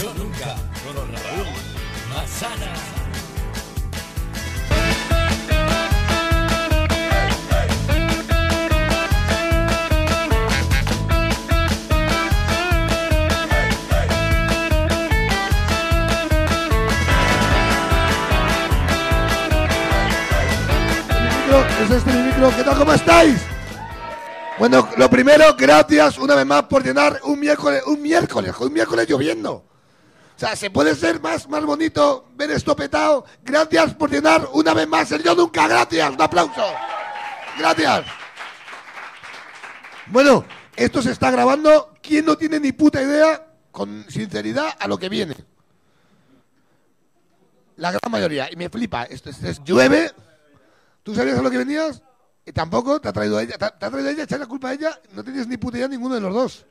Yo nunca, con Raúl Masana. es este mi micro. ¿Qué tal? ¿Cómo estáis? Bueno, lo primero, gracias una vez más por llenar un miércoles, un miércoles, un miércoles lloviendo. O sea, ¿se puede ser más, más bonito ver esto petado? Gracias por llenar una vez más el Yo Nunca. Gracias, un aplauso. Gracias. Bueno, esto se está grabando. ¿Quién no tiene ni puta idea, con sinceridad, a lo que viene? La gran mayoría. Y me flipa. Esto, es llueve. ¿Tú sabías a lo que venías? Y tampoco te ha traído a ella. Te ha traído a ella, echar la culpa a ella. No tenías ni puta idea ninguno de los dos.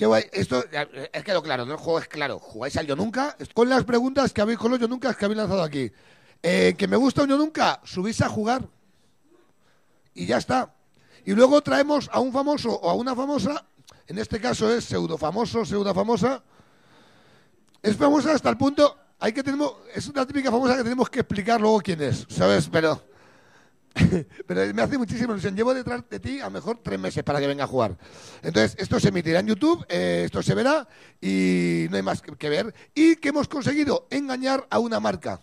Qué guay. Esto eh, es quedó claro, ¿no? El juego es claro. Jugáis al Yo Nunca. Con las preguntas que habéis, con los Yo Nunca que habéis lanzado aquí. Eh, que me gusta un Yo Nunca, subís a jugar. Y ya está. Y luego traemos a un famoso o a una famosa. En este caso es pseudo famoso, pseudo famosa. Es famosa hasta el punto. Hay que tenemos, es una típica famosa que tenemos que explicar luego quién es, ¿sabes? Pero, pero me hace muchísima ilusión. Llevo detrás de ti a lo mejor tres meses para que venga a jugar. Entonces, esto se emitirá en YouTube, eh, esto se verá y no hay más que, ver. Y que hemos conseguido engañar a una marca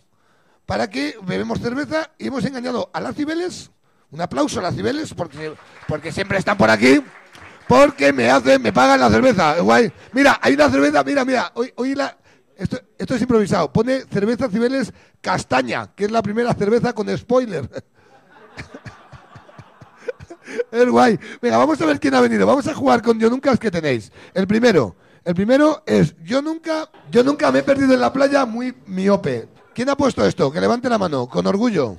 para que bebemos cerveza y hemos engañado a las Cibeles. Un aplauso a las Cibeles porque, porque siempre están por aquí. Porque me hacen, me pagan la cerveza. Guay. Mira, hay una cerveza, mira, mira. Hoy, hoy la, esto, esto es improvisado. Pone cerveza Cibeles castaña, que es la primera cerveza con spoiler. es guay. Venga, vamos a ver quién ha venido. Vamos a jugar con Yo Nunca que tenéis. El primero. El primero es Yo nunca, yo nunca me he perdido en la playa muy miope. ¿Quién ha puesto esto? Que levante la mano, con orgullo.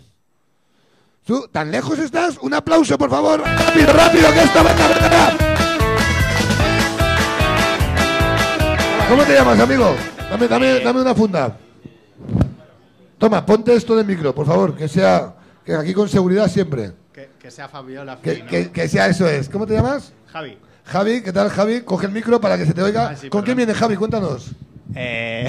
¿Tú, ¿Tan lejos estás? Un aplauso, por favor. Rápido, rápido, que esto venga, venga. ¿Cómo te llamas, amigo? Dame, dame, dame una funda. Toma, ponte esto de micro, por favor, que sea, que aquí con seguridad siempre. Que, que sea Fabiola. Que, Fino. que- que sea eso es. ¿Cómo te llamas? Javi. Javi, ¿qué tal, Javi? Coge el micro para que se te oiga. Ah, sí, ¿Con perdón. quién viene, Javi? Cuéntanos. Eh,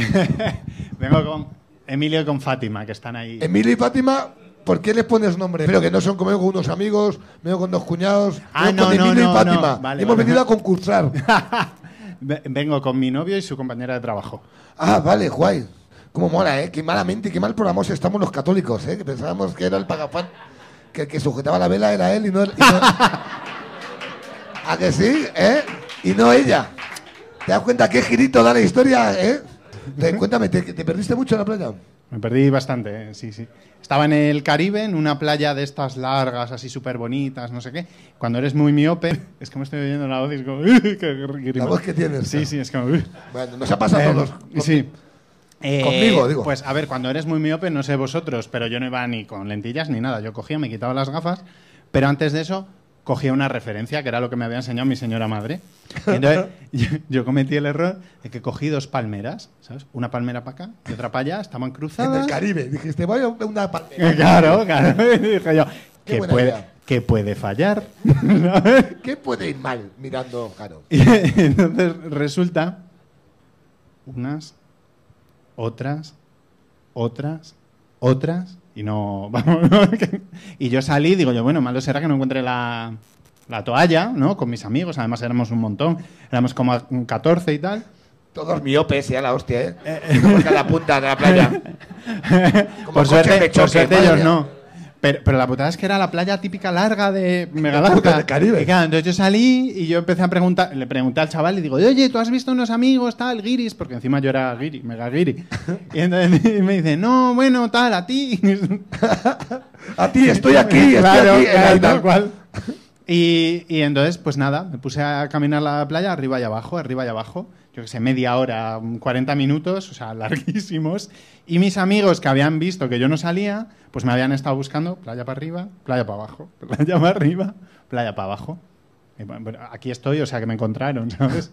vengo con Emilio y con Fátima, que están ahí. Emilio y Fátima, ¿por qué les pones nombre? Pero que no son como yo, con unos amigos, vengo con dos cuñados. Ah, no, con Emilio no, y Fátima. no. Vale, Hemos vale. venido a concursar. Ve- Vengo con mi novio y su compañera de trabajo. ah, vale, guay. Cómo mola, ¿eh? Qué malamente, qué mal programados estamos los católicos, ¿eh? Que pensábamos que era el pagafán, que el que sujetaba la vela era él y no... y no- ¿A que sí? ¿Eh? Y no ella. ¿Te das cuenta qué girito da la historia, eh? Te- cuéntame, ¿te, te perdiste mucho en la playa? Me perdí bastante, eh, sí, sí. Estaba en el Caribe, en una playa de estas largas, así súper bonitas, no sé qué. Cuando eres muy miope, es que me estoy oyendo la voz y es como... La voz que tienes. Sí, sí, es como... Bueno, nos ha pasado a Eh, todos. Sí. Eh, Conmigo, digo. Pues a ver, cuando eres muy miope, no sé vosotros, pero yo no iba ni con lentillas ni nada. Yo cogía, me quitaba las gafas, pero antes de eso cogía una referencia, que era lo que me había enseñado mi señora madre. Entonces yo, yo cometí el error de que cogí dos palmeras, ¿sabes? Una palmera para acá y otra para allá, estaban En cruzadas. el Caribe. Dijiste, voy a una palmera. Claro, claro. Y dije yo, Qué ¿qué buena puede, qué puede fallar? ¿Qué puede ir mal mirando, claro? Y entonces resulta unas, otras, otras, otras, y no. Vamos, y yo salí, digo yo, bueno, malo será que no encuentre la, la toalla, ¿no? Con mis amigos, además éramos un montón, éramos como a- 14 y tal. Todos miopes, ya la hostia, ¿eh? Que a la punta de la playa. Como por suerte, por suerte ellos no. Pero, pero la putada es que era la playa típica larga de mega La puta larga. del Caribe. Y claro, entonces yo salí y yo empecé a preguntar, le pregunté al chaval y digo, oye, ¿tú has visto unos amigos, tal, guiris? Porque encima yo era guiri, mega guiri. Y entonces me dice, no, bueno, tal, a ti. A ti, estoy aquí, estoy claro, aquí. claro, tal cual. Y, y entonces, pues nada, me puse a caminar la playa arriba y abajo, arriba y abajo. Yo que sé, media hora, 40 minutos, o sea, larguísimos. Y mis amigos que habían visto que yo no salía, pues me habían estado buscando playa para arriba, playa para abajo, playa para arriba, playa para abajo. Y bueno, aquí estoy, o sea que me encontraron, ¿sabes?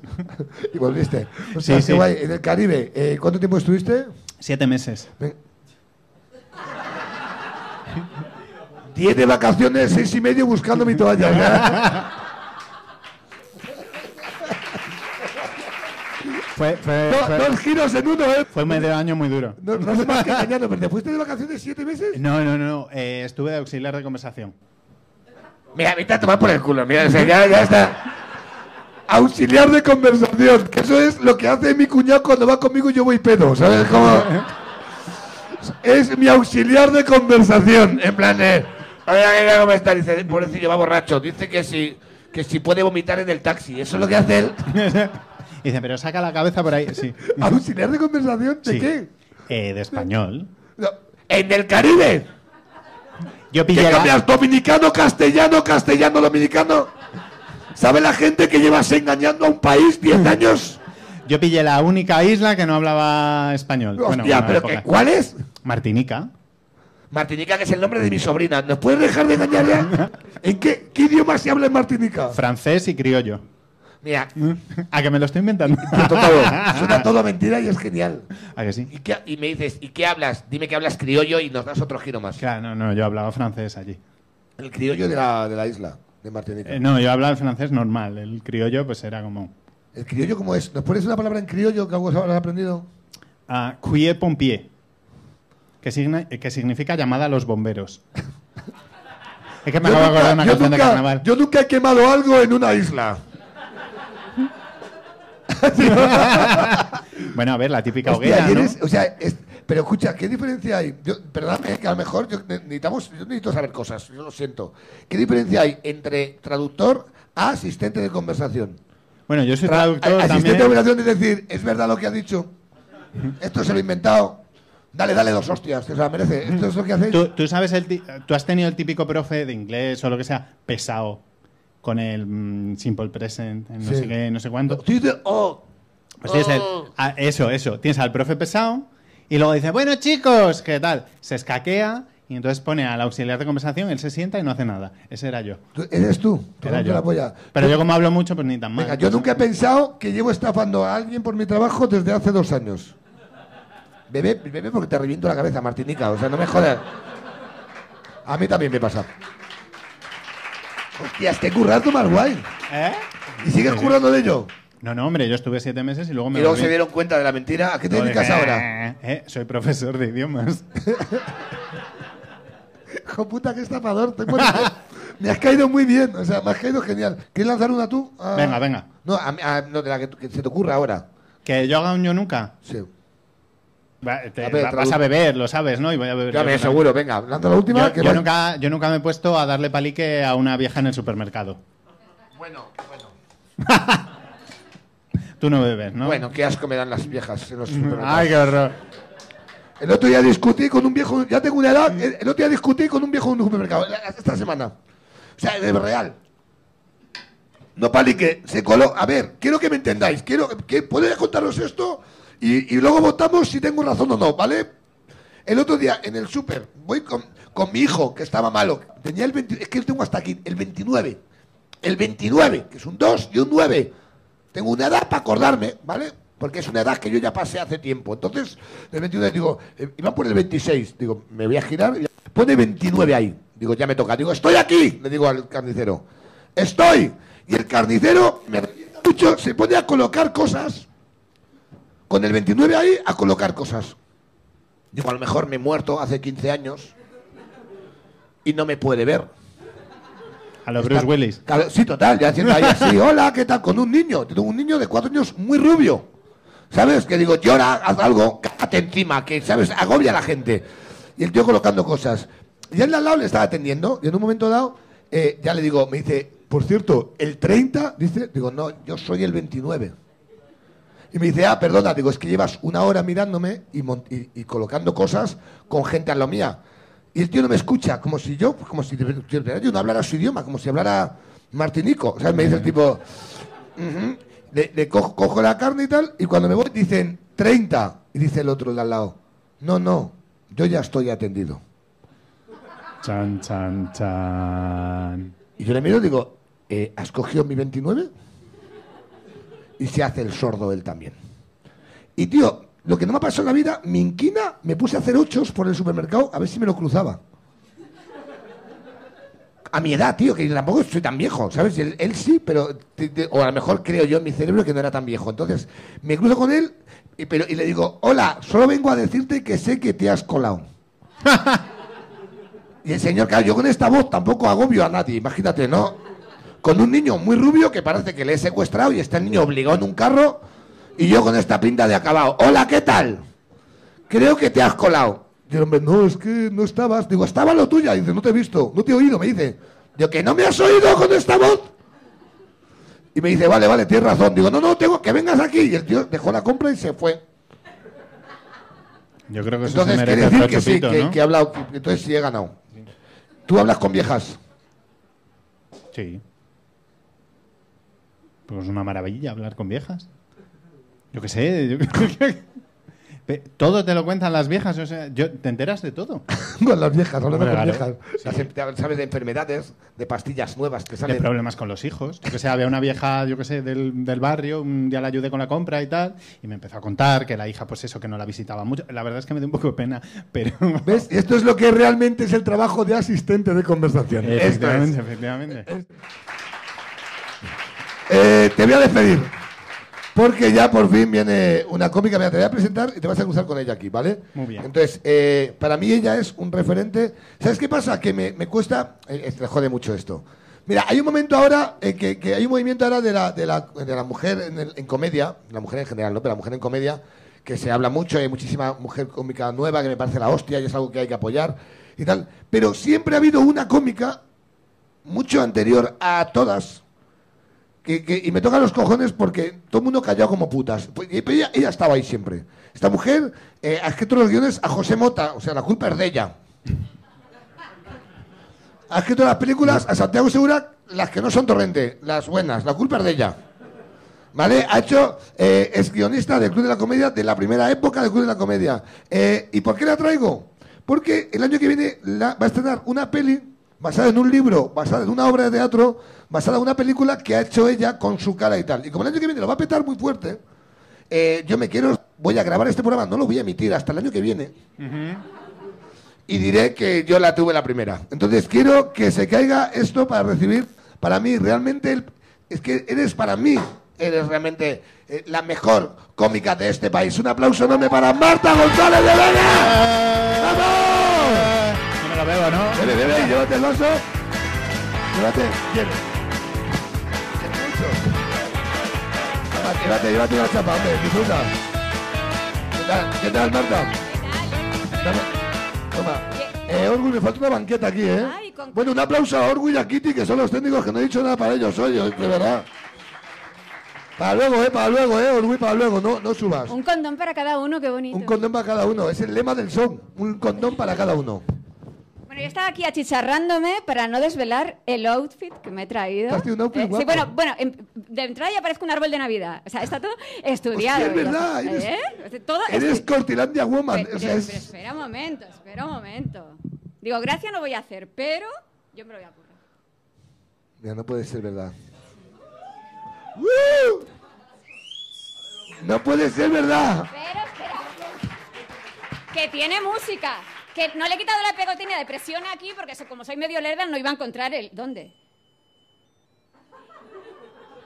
Y volviste. O sea, Sí, sí. guay. En el Caribe, eh, ¿cuánto tiempo estuviste? Siete meses. Diez de vacaciones, seis y medio buscando mi toalla. Fue, fue, Do- fue- dos giros en uno, ¿eh? fue medio año muy duro. No, no hace más que engañarnos, pero ¿te fuiste de vacaciones siete meses? No, no, no. eh, estuve de auxiliar de conversación. Mira, vete a tomar por el culo, mira, o sea, ya, ya está. Auxiliar de conversación, que eso es lo que hace mi cuñado cuando va conmigo y yo voy pedo, ¿sabes? Como... Es mi auxiliar de conversación, en plan de... Oiga, ¿cómo está? Dice, pobrecillo, va borracho. Dice que si, que si puede vomitar en el taxi. Eso es lo que hace él. Dice, pero saca la cabeza por ahí. Sí. ¿Auxiliar de conversación? ¿De Sí. qué? Eh, de español. No, En el Caribe. Yo ¿Qué pillé la- cambias? ¿Dominicano, castellano, castellano, dominicano? ¿Sabe la gente que llevas engañando a un país 10 años? Yo pillé la única isla que no hablaba español. Bueno, Hostia, una pero ¿cuál es? Martinica. Martinica, que es el nombre de mi sobrina. ¿Nos puedes dejar de engañar ya? ¿En qué, qué idioma se habla en Martinica? Francés y criollo. Mira, ¿A que me lo estoy inventando? suena todo, suena todo mentira y es genial. ¿A que sí? ¿Y, qué- y me dices, ¿y qué hablas? Dime que hablas criollo y nos das otro giro más. Claro, no, no, yo hablaba francés allí. El criollo de la, de la isla, de Martinica. Eh, no, yo hablaba el francés normal. El criollo, pues era como. ¿El criollo cómo es? ¿Nos pones una palabra en criollo que algo habrás aprendido? Ah, cuiller pompier. Que, signa- que significa llamada a los bomberos. es que me acabo de acordar de una yo canción de nunca- carnaval. yo nunca he quemado algo en una isla. Bueno, a ver, la típica Hostia, hoguera, ¿no? eres- o sea, es- pero escucha, ¿qué diferencia hay? Yo, perdóname, que a lo mejor yo, ne- necesitamos, yo necesito saber cosas, yo lo siento. ¿Qué diferencia hay entre traductor a asistente de conversación? Bueno, yo soy Tra- traductor asistente de también. conversación es decir, ¿es verdad lo que ha dicho? Esto se lo he inventado. Dale, dale dos hostias, que se la merece. Esto es lo que hacéis. ¿Tú, tú sabes el ti- tú has tenido el típico profe de inglés o lo que sea pesado con el mm, simple present, en no Sí. sé qué, no sé cuánto. Tú dices, oh, Pues tienes el- oh. ah, eso, eso. Tienes al profe pesado y luego dice, bueno chicos, ¿qué tal? Se escaquea y entonces pone al auxiliar de conversación, él se sienta y no hace nada. Ese era yo. ¿Tú- ¿Eres tú? Era yo. la polla. Pero yo como hablo mucho, pues ni tan mal. Venga, yo nunca he pensado que llevo estafando a alguien por mi trabajo desde hace dos años. Bebé, bebé porque te reviento la cabeza, Martinica. O sea, no me jodas. A mí también me pasa. Hostias, qué currazo más guay. ¿Eh? ¿Y sigues currando de ello? No, no, hombre, yo estuve siete meses y luego me Y luego volví. se dieron cuenta de la mentira. ¿A qué te dedicas ahora? "Eh, soy profesor de idiomas. Hijo puta, qué estafador. te me has caído muy bien. O sea, me has caído genial. ¿Quieres lanzar una tú? Ah. Venga, venga. No, a a- no de la que, que se te ocurra ahora. Que yo haga un yo nunca. Sí. Va- te- A ver, va- tradu- vas a beber, lo sabes, ¿no? Y voy a beber. Ya yo seguro. Venga, lanza la última. Yo, que yo va- nunca, yo nunca me he puesto a darle palique a una vieja en el supermercado. Bueno, bueno. Tú no bebes, ¿no? Bueno, qué asco me dan las viejas en los supermercados. Ay, qué horror. El otro día discutí con un viejo, ya tengo una edad, el el otro día discutí con un viejo en un supermercado, esta semana. O sea, es real. No palique, se coló. A ver, quiero que me entendáis, quiero que puedo contaros esto y, luego votamos si tengo razón o no, ¿vale? El otro día en el súper, voy con, con mi hijo que estaba malo, tenía el 20, es que tengo hasta aquí, el 29. El 29, que es un 2 y un 9. Tengo una edad para acordarme, ¿vale? Porque es una edad que yo ya pasé hace tiempo. Entonces, el 29, digo, eh, iba por el 26. Digo, me voy a girar. Pone 29 ahí. Digo, ya me toca. Digo, estoy aquí. Le digo al carnicero. Estoy. Y el carnicero me mucho, se pone a colocar cosas. Con el 29 ahí, a colocar cosas. Digo, a lo mejor me he muerto hace 15 años y no me puede ver. A los Bruce Willis. Claro, sí, total, ya haciendo ahí así, hola, ¿qué tal? Con un niño. Tengo un niño de cuatro años muy rubio. ¿Sabes? Que digo, llora, haz algo, cágate encima, que, ¿sabes? Agobia a la gente. Y el tío colocando cosas. Y él al lado le estaba atendiendo, y en un momento dado, eh, ya le digo, me dice, por cierto, el 30, dice, digo, no, yo soy el 29. Y me dice, ah, perdona, digo, es que llevas una hora mirándome y, mon- y- y colocando cosas con gente a lo mía. Y el tío no me escucha, como si yo, como si yo no hablara su idioma, como si hablara martinico. O sea, me dice el tipo, le, le cojo, cojo la carne y tal, y cuando me voy dicen 30. Y dice el otro de al lado, no, no, yo ya estoy atendido. Chan, chan, chan. Y yo le miro y digo, eh, ¿has cogido mi 29? Y se hace el sordo él también. Y tío, lo que no me ha pasado en la vida, mi inquina, me puse a hacer ochos por el supermercado a ver si me lo cruzaba. a mi edad, tío, que tampoco soy tan viejo, ¿sabes? Él, él sí, pero. te- te- o a lo mejor creo yo en mi cerebro que no era tan viejo. Entonces, me cruzo con él y, pero, y le digo: Hola, solo vengo a decirte que sé que te has colado. y el señor, claro, yo con esta voz tampoco agobio a nadie, imagínate, ¿no? Con un niño muy rubio que parece que le he secuestrado y está el niño obligado en un carro y yo con esta pinta de acabado. Hola, ¿qué tal? Creo que te has colado. El hombre, no, es que no estabas. Digo, estaba lo tuya. Dice, no te he visto, no te he oído, me dice. Digo, que no me has oído con esta voz. Y me dice, vale, vale, tienes razón. Digo, no, no, tengo que vengas aquí. Y el tío dejó la compra y se fue. Yo creo que eso Entonces se quiere merece decir otro que sí, chupito, que, ¿no? que he hablado. que- entonces sí he ganado. Tú hablas con viejas. Sí. Pues es una maravilla hablar con viejas. Yo qué sé. yo Todo te lo cuentan las viejas. O sea, yo, te enteras de todo. con las viejas, hablando Hombre, con claro. viejas. Las sabes de enfermedades, de pastillas nuevas que De salen. problemas con los hijos. Yo que sé, había una vieja, yo que sé, del, del barrio, un día la ayudé con la compra y tal, y me empezó a contar que la hija, pues eso, que no la visitaba mucho. La verdad es que me dio un poco de pena, pero... ¿Ves? Esto es lo que realmente es el trabajo de asistente de conversación. Esto es. Efectivamente, efectivamente. Eh, te voy a despedir. Porque ya por fin viene una cómica. Mira, te voy a presentar y te vas a cruzar con ella aquí, ¿vale? Muy bien. Entonces, eh, para mí ella es un referente. ¿Sabes qué pasa? Que me, me cuesta. Eh, te jode mucho esto. Mira, hay un momento ahora, eh, que, que hay un movimiento ahora de la, de la, de la mujer en, el- en comedia, la mujer en general, ¿no? Pero la mujer en comedia, que se habla mucho, hay muchísima mujer cómica nueva que me parece la hostia y es algo que hay que apoyar y tal. Pero siempre ha habido una cómica mucho anterior a todas, que, que- y me toca los cojones porque todo el mundo callado como putas. Pues, y- pero ella, ella estaba ahí siempre. Esta mujer eh, ha escrito los guiones a José Mota, o sea, la culpa es de ella. Ha escrito las películas a Santiago Segura, las que no son torrente, las buenas, la culpa es de ella. ¿Vale? Ha hecho, eh, es guionista del Club de la Comedia de la primera época del Club de la Comedia. Eh, ¿Y por qué la traigo? Porque el año que viene la- va a estrenar una peli basada en un libro, basada en una obra de teatro, basada en una película que ha hecho ella con su cara y tal. Y como el año que viene lo va a petar muy fuerte, eh, yo me quiero, voy a grabar este programa, no lo voy a emitir hasta el año que viene. Y diré que yo la tuve la primera. Entonces quiero que se caiga esto para recibir, para mí, realmente, el- es que eres para mí, eres realmente eh, la mejor cómica de este país. Un aplauso enorme para Marta González de Vega. ¡Vamos! No me lo veo, ¿no? Bebe, bebe, y llévate el vaso. Llévate. Qué. Toma, Llévate, llévate una chapa, hombre, disfruta. ¿Qué tal, ¿Qué tal Marta? Dame, toma. Eh, Orgui, me falta una banqueta aquí, ¿eh? Ay, con- Bueno, un aplauso a Orgui y a Kitty, que son los técnicos que no he dicho nada para ellos hoy, de verdad. Para luego, ¿eh? Para luego, ¿eh? Orgui, para luego, no, no subas. Un condón para cada uno, qué bonito. Un condón para cada uno, es el lema del son. Un condón para cada uno. Bueno, yo estaba aquí achicharrándome para no desvelar el outfit que me he traído. Has tenido un outfit Eh, guapo. sí, bueno, bueno, em- de entrada ya parezco un árbol de Navidad. O sea, está todo estudiado. Hostia, es verdad, ¿eh? eres- Todo Eres estu- Cortilandia Woman. Pero, o sea, pero- es- pero espera un momento, espera un momento. Digo, gracia no voy a hacer, pero yo me lo voy a currar. Mira, no puede ser verdad. ¡Woo! No puede ser verdad. Pero espera. Que tiene música. Que no le he quitado la pegotina de presión aquí porque como soy medio lerda no iba a encontrar el... ¿Dónde?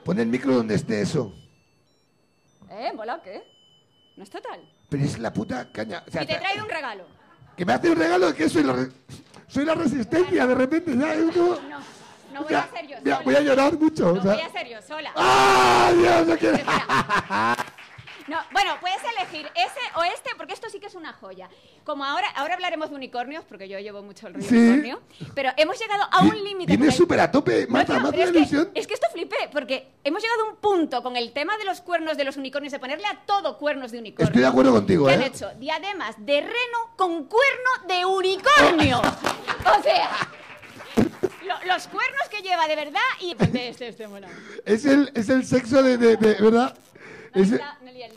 Pon el micro donde esté eso. ¿Eh? ¿Mola qué? No está tal. Pero es la puta caña. O sea, Y te he traído un regalo. Que me hace un regalo que soy la, re- soy la resistencia de repente. ¿sabes? Es No, no o voy a ser yo mira, sola. voy a llorar mucho. No o sea- voy a ser yo sola. ¡Ah, Dios! No quiero... No, bueno, puedes elegir ese o este, porque esto sí que es una joya. Como ahora, ahora hablaremos de unicornios, porque yo llevo mucho el rollo Sí. unicornio, pero hemos llegado a un límite. Viene el- súper a tope. No, Mata, tío, mata la es, que, ilusión. es que esto flipé, porque hemos llegado a un punto con el tema de los cuernos de los unicornios, de ponerle a todo cuernos de unicornio. Estoy de acuerdo contigo, ¿Qué han ¿eh? hecho? Diademas de reno con cuerno de unicornio. o sea, lo- los cuernos que lleva de verdad y... Este, este, bueno. Es el, es el sexo de, de- de- ¿verdad? No, Es,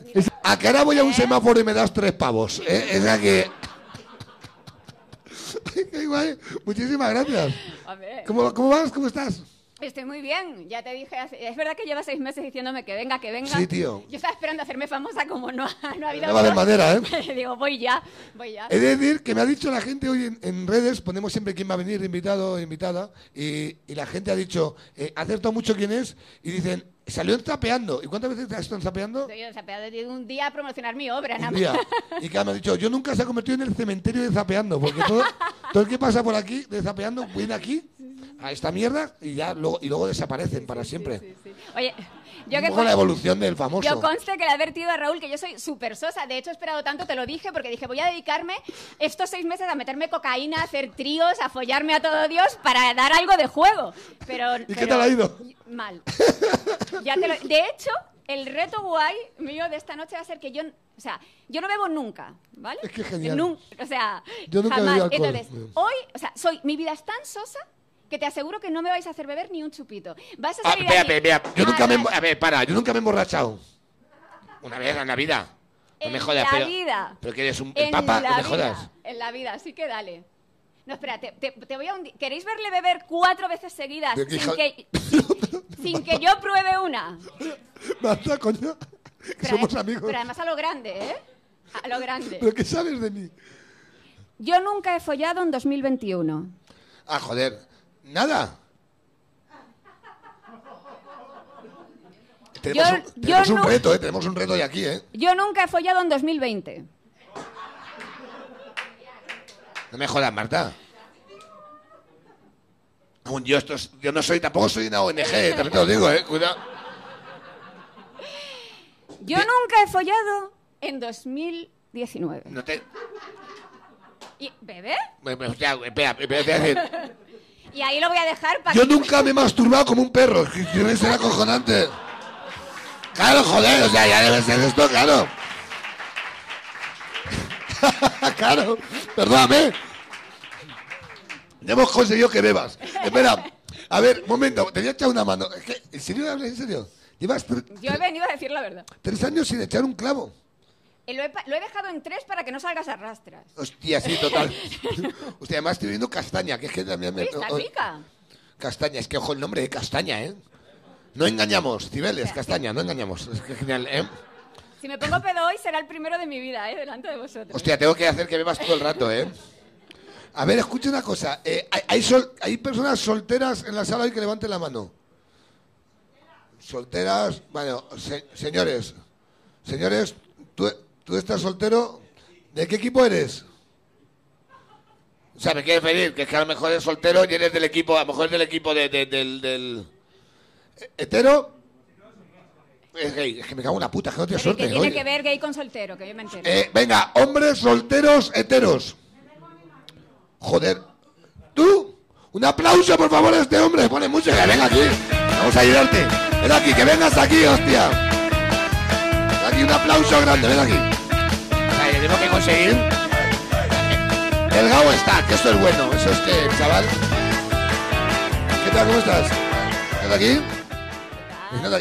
mira, a que ahora voy a un semáforo y me das tres pavos. ¿eh? Es la que... Qué. Muchísimas gracias. ¿Cómo, ¿Cómo vas? ¿Cómo estás? Estoy muy bien, ya te dije, es verdad que llevas seis meses diciéndome que venga, que venga. Sí, tío. Yo estaba esperando hacerme famosa como no ha, no ha habido... No va a haber Dios. manera, ¿eh? Digo, voy ya, voy ya. He de decir que me ha dicho la gente hoy en, en redes, ponemos siempre quién va a venir, invitado o invitada, y, y la gente ha dicho, eh, mucho quién es, y dicen, salió en Zapeando. ¿Y cuántas veces has estado en Zapeando? De un día a promocionar mi obra, nada Un día. más. Y que me ha dicho, yo nunca se ha convertido en el cementerio de Zapeando, porque todo, todo el que pasa por aquí de Zapeando viene aquí a esta mierda y ya luego, y luego desaparecen para siempre. Sí, sí. Oye, yo Un poco la con- evolución del famoso. Yo conste que le he advertido a Raúl que yo soy súper sosa. De hecho, he esperado tanto, te lo dije, porque dije, voy a dedicarme estos seis meses a meterme cocaína, a hacer tríos, a follarme a todo Dios para dar algo de juego. Pero, ¿Y qué pero- tal ha ido? Mal. Ya te lo- De hecho, el reto guay mío de esta noche va a ser que yo, o sea, yo no bebo nunca, ¿vale? Es que genial. Nun- o sea, Yo nunca jamás. Entonces, hoy, o sea, soy, mi vida es tan sosa que te aseguro que no me vais a hacer beber ni un chupito. Vas a Ah, salir espera, aquí- espera, espera. Yo Ah, nunca me... A ver, para, yo nunca me he emborrachado. Una vez en la vida. No me En jodas, la pero... vida. Pero que eres un el En papa, no me vida, jodas. En la vida, así que dale. No, espera, te, te- te voy a hundir. ¿Queréis verle beber cuatro veces seguidas sin que, sin que yo pruebe una? Basta, coño. Que Pero, somos amigos. Pero además a lo grande, ¿eh? A lo grande. ¿Pero qué sabes de mí? Yo nunca he follado en 2021. Ah, joder. Nada. Tenemos, Yo- un, yo tenemos un reto, ¿eh? Tenemos un reto hoy aquí, ¿eh? Yo nunca he follado en 2020. No me jodas, Marta. Yo, esto es- yo no soy, tampoco soy una ONG, también te lo digo, ¿eh? Cuidado. Yo nunca he follado en 2019. No te... ¿Y, ¿Bebé? Espera, espera, espera. Y ahí lo voy a dejar para Yo nunca me he masturbado como un perro. debe ser acojonante. Claro, joder, o sea, ya debe ser esto, claro. claro, perdóname. Ya hemos conseguido que bebas. Espera, a ver, momento, te voy a echar una mano. Es que, ¿En serio hablas en serio? Llevas Yo he venido a decir la verdad. tres años sin echar un clavo. Lo he, lo he dejado en tres para que no salgas a rastras. Hostia, sí, total. Hostia, además estoy viendo castaña, que es que también me... Está oh, rica. Castaña, es que ojo el nombre de castaña, ¿eh? No engañamos, Cibeles, castaña, no engañamos. Es que genial, ¿eh? Si me pongo pedo hoy será el primero de mi vida, ¿eh? Delante de vosotros. Hostia, tengo que hacer que bebas todo el rato, ¿eh? A ver, escucha una cosa. eh, hay, hay sol- hay personas solteras en la sala hoy que levanten la mano. Solteras, bueno, se- señores, señores, ¿tú, tú estás soltero. ¿De qué equipo eres? O sea, me quieres pedir que es que a lo mejor eres soltero y eres del equipo, a lo mejor es del equipo de- de- del, del... ¿Hetero? Es gay, es que me cago en la puta, es que no ¿qué suerte. tiene oye. que ver gay con soltero? Que yo me entero. Eh, venga, hombres solteros heteros. Joder. ¿Tú? Un aplauso, por favor, a este hombre. Pone música. Venga aquí. Vamos a ayudarte. Ven aquí, que vengas aquí, hostia. Ven aquí, un aplauso grande. Ven aquí. Tenemos que conseguir. El Gao está, que esto es bueno. Eso es que, chaval. ¿Qué tal? ¿Cómo estás? ¿Estás aquí?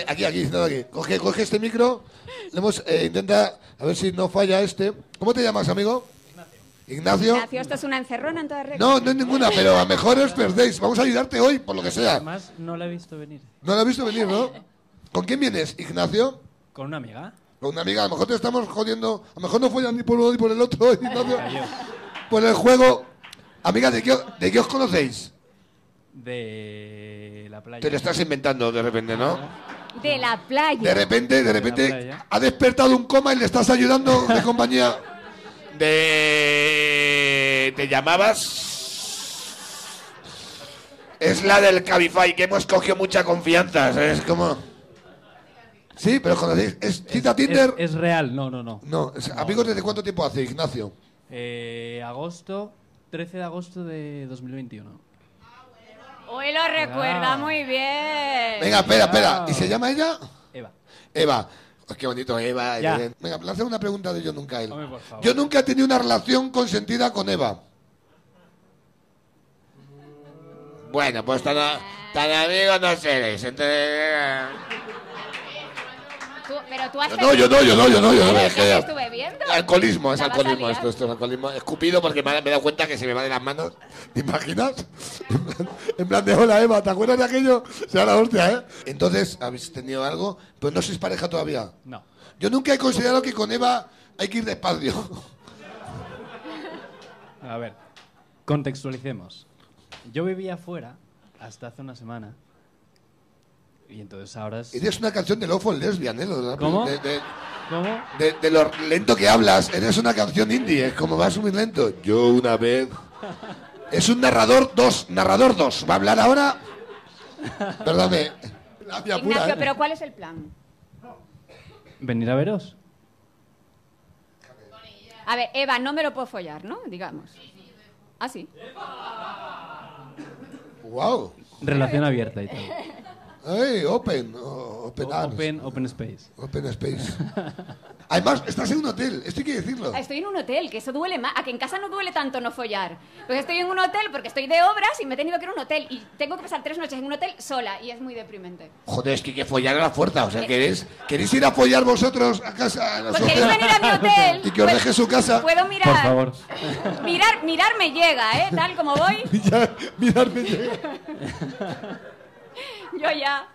Aquí, aquí, aquí. Coge, coge este micro. Le hemos, eh, intenta, a ver si no falla este. ¿Cómo te llamas, amigo? Ignacio. Ignacio, esto es una encerrona en toda regla. No, no es ninguna, pero a lo mejor os perdéis. Vamos a ayudarte hoy, por lo que sea. Además, no la he visto venir. No lo has visto venir, ¿no? ¿Con quién vienes, Ignacio? Con una amiga. Con una amiga. A lo mejor te estamos jodiendo. A lo mejor no follan ni por uno ni por el otro. Por el juego. Amiga, ¿de qué, ¿de qué os conocéis? De la playa. Te lo estás inventando de repente, ¿no? De la playa. De repente, de repente, ha despertado un coma y le estás ayudando de compañía. De... ¿Te llamabas? Es la del Cabify, que hemos cogido mucha confianza. Es como... Sí, pero conocéis. ¿Es cita Tinder? Es, es real, no, no, no. No, es- amigos, ¿desde cuánto tiempo hace, Ignacio? Eh, agosto, 13 de agosto de 2021. Hoy lo recuerda Ah. muy bien. Venga, espera, espera. ¿Y se llama ella? Eva. Eva. Oh, qué bonito, Eva. Ya. Venga, lanza una pregunta de yo nunca a él. Hombre, por favor. Yo nunca he tenido una relación consentida con Eva. Bueno, pues tan, a- tan amigos no seréis. Entonces... Tú- pero tú has No, yo no, yo no, yo no, yo no. Yo que- te estuve viendo. Alcoholismo, es alcoholismo. Esto, esto es alcoholismo. Escupido porque me, he- dado cuenta que se me va de las manos. ¿Te imaginas? En plan- de hola, Eva, ¿te acuerdas de aquello? Será la hostia, ¿eh? Entonces, ¿habéis tenido algo? Pues no sois pareja todavía. No. Yo nunca he considerado que con Eva hay que ir despacio. A ver, contextualicemos. Yo vivía fuera hasta hace una semana. Y entonces ahora es... Eres una canción de Love for Lesbian, ¿eh? ¿Cómo? De, de- ¿Cómo? de- de lo lento que hablas. Eres una canción indie, es como vas muy lento. Yo una vez. Es un narrador 2, narrador 2. ¿Va a hablar ahora? Perdóname. Pura, Ignacio, ¿eh? pero ¿cuál es el plan? Venir a veros. A ver, Eva, no me lo puedo follar, ¿no? Digamos. Ah, sí. Wow. Relación abierta y tal. Ay, open. oh, open arms. Open, open space. Open space. Además, estás en un hotel, esto hay que decirlo. Ah, Estoy en un hotel, que eso duele más. A que en casa no duele tanto no follar. Porque estoy en un hotel porque estoy de obras y me he tenido que ir a un hotel. Y tengo que pasar tres noches en un hotel sola. Y es muy deprimente. Joder, es que hay que follar a la fuerza. O sea, ¿queréis, ¿queréis ir a follar vosotros a casa? A Pues queréis venir a mi hotel. Y que os Pues, deje su casa. Puedo mirar. Por favor. Mirar, mirar me llega, ¿eh? Tal como voy, Ya, mirarme llega. yo ya.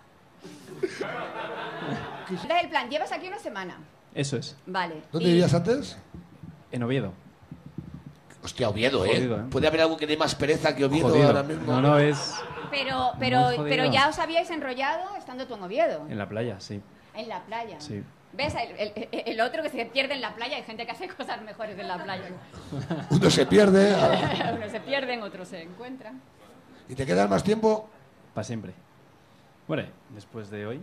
Entonces, el plan, llevas aquí una semana. Eso es. Vale. ¿Dónde Y- vivías antes? En Oviedo. Hostia, Oviedo, ¿eh? Jodido, ¿eh? Puede haber algo que dé más pereza que Oviedo Jodido. ahora mismo. No, no, es Pero, pero, Muy jodido. pero ya os habíais enrollado estando tú en Oviedo. en la playa, sí. En la playa. Sí. ¿Ves? El, el- el otro que se pierde en la playa. Hay gente que hace cosas mejores en la playa. Uno se pierde Unos se pierden, otros se encuentran. y te quedas más tiempo. Para siempre. Bueno, después de hoy.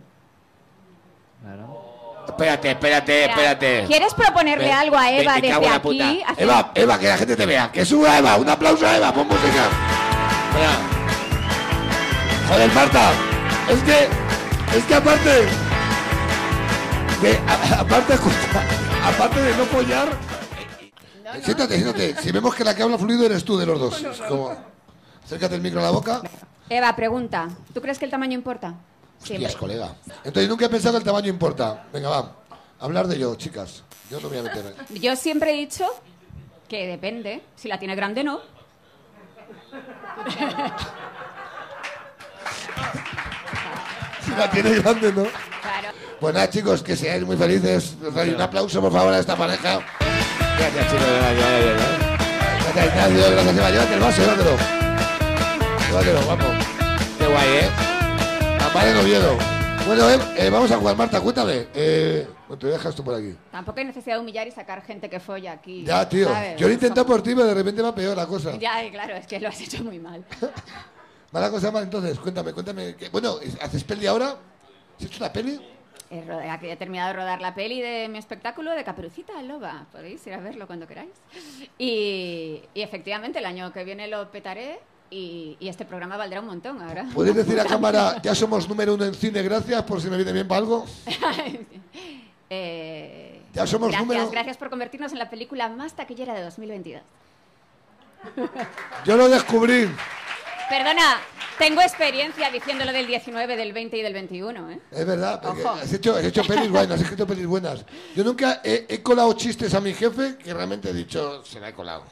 Claro. Espérate, espérate, espérate. ¿Quieres proponerle algo a Eva me cago desde en la aquí? puta. Hacer- Eva, Eva, que la gente te vea. Que suba Eva. Un aplauso a Eva. Pon música. Espera. Joder, Marta. Es que, es que aparte, a- aparte, escucha, aparte de no follar, siéntate, siéntate. Si vemos que la que habla fluido eres tú de los dos. Es como, acércate el micro a la boca. Eva, pregunta. ¿Tú crees que el tamaño importa? Hostias, colega. Entonces nunca he pensado que el tamaño importa. Venga, va. Hablar de yo, chicas. Yo no voy a meter. ahí. Yo siempre he dicho que depende. Si la tiene grande, no. Si la tiene grande, ¿no? Claro. Pues nada, chicos, que seáis muy felices. Un aplauso, por favor, a esta pareja. Gracias, chicos. Gracias, gracias. Gracias, Ignacio. Gracias, Eva. Llévate el vaso, llévatelo. Qué guay, ¿eh? Amparo en Oviedo. Bueno, eh, eh, vamos a jugar, Marta, cuéntame. Eh, te dejas tú por aquí. Tampoco hay necesidad de humillar y sacar gente que folla aquí. Ya, tío. ¿sabes? Yo lo he intentado por ti, pero de repente va peor la cosa. Ya, claro, es que lo has hecho muy mal. Mala cosa más, entonces, cuéntame, cuéntame. que- bueno, ¿haces peli ahora? ¿Has hecho una peli? He, terminado de rodar la peli de mi espectáculo de Caperucita Loba. Podéis ir a verlo cuando queráis. Y, y efectivamente, el año que viene lo petaré y, y este programa valdrá un montón ahora. ¿Puedes decir a cámara, ya somos número uno en cine, gracias, por si me viene bien para algo? Eh, Ya somos gracias, número- gracias por convertirnos en la película más taquillera de 2022. Yo lo descubrí. Perdona, tengo experiencia diciendo lo del 19, del 20 y del 21, ¿eh? Es verdad, porque Ojo. has hecho, has hecho pelis buenas, has escrito pelis buenas. Yo nunca he, he colado chistes a mi jefe que realmente he dicho, se la he colado.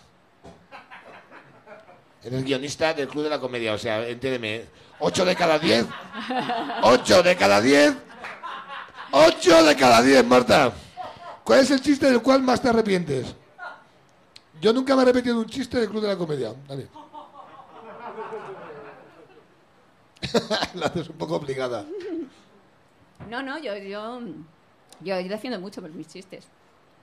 Eres guionista del Club de la Comedia, o sea, entiéndeme. Ocho de cada diez. Ocho de cada diez. Ocho de cada diez, Marta. ¿Cuál es el chiste del cual más te arrepientes? Yo nunca me he repetido un chiste del Club de la Comedia. Dale. la haces un poco obligada. No, no, yo, yo, yo ido haciendo mucho por mis chistes.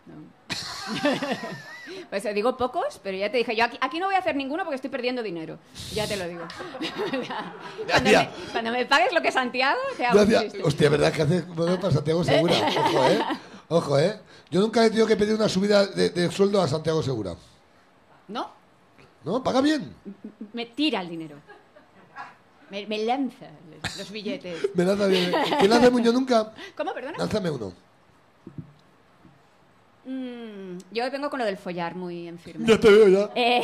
No. pues digo pocos, pero ya te dije, yo aquí, aquí no voy a hacer ninguno porque estoy perdiendo dinero. Ya te lo digo. cuando, me, cuando me pagues lo que Santiago, te hago un. Hostia, ¿verdad que hace bueno, para Santiago Segura? Ojo, ¿eh? Ojo, ¿eh? Yo nunca he tenido que pedir una subida de, de sueldo a Santiago Segura. No, ¿No? ¿Paga bien? me tira el dinero. Me, me lanza los- billetes. Me lanza bien. ¿Quién lanza Muñoz nunca? ¿Cómo, perdona? Lánzame uno. Mm, yo vengo con lo del follar muy en firme. Ya te veo ya. Eh,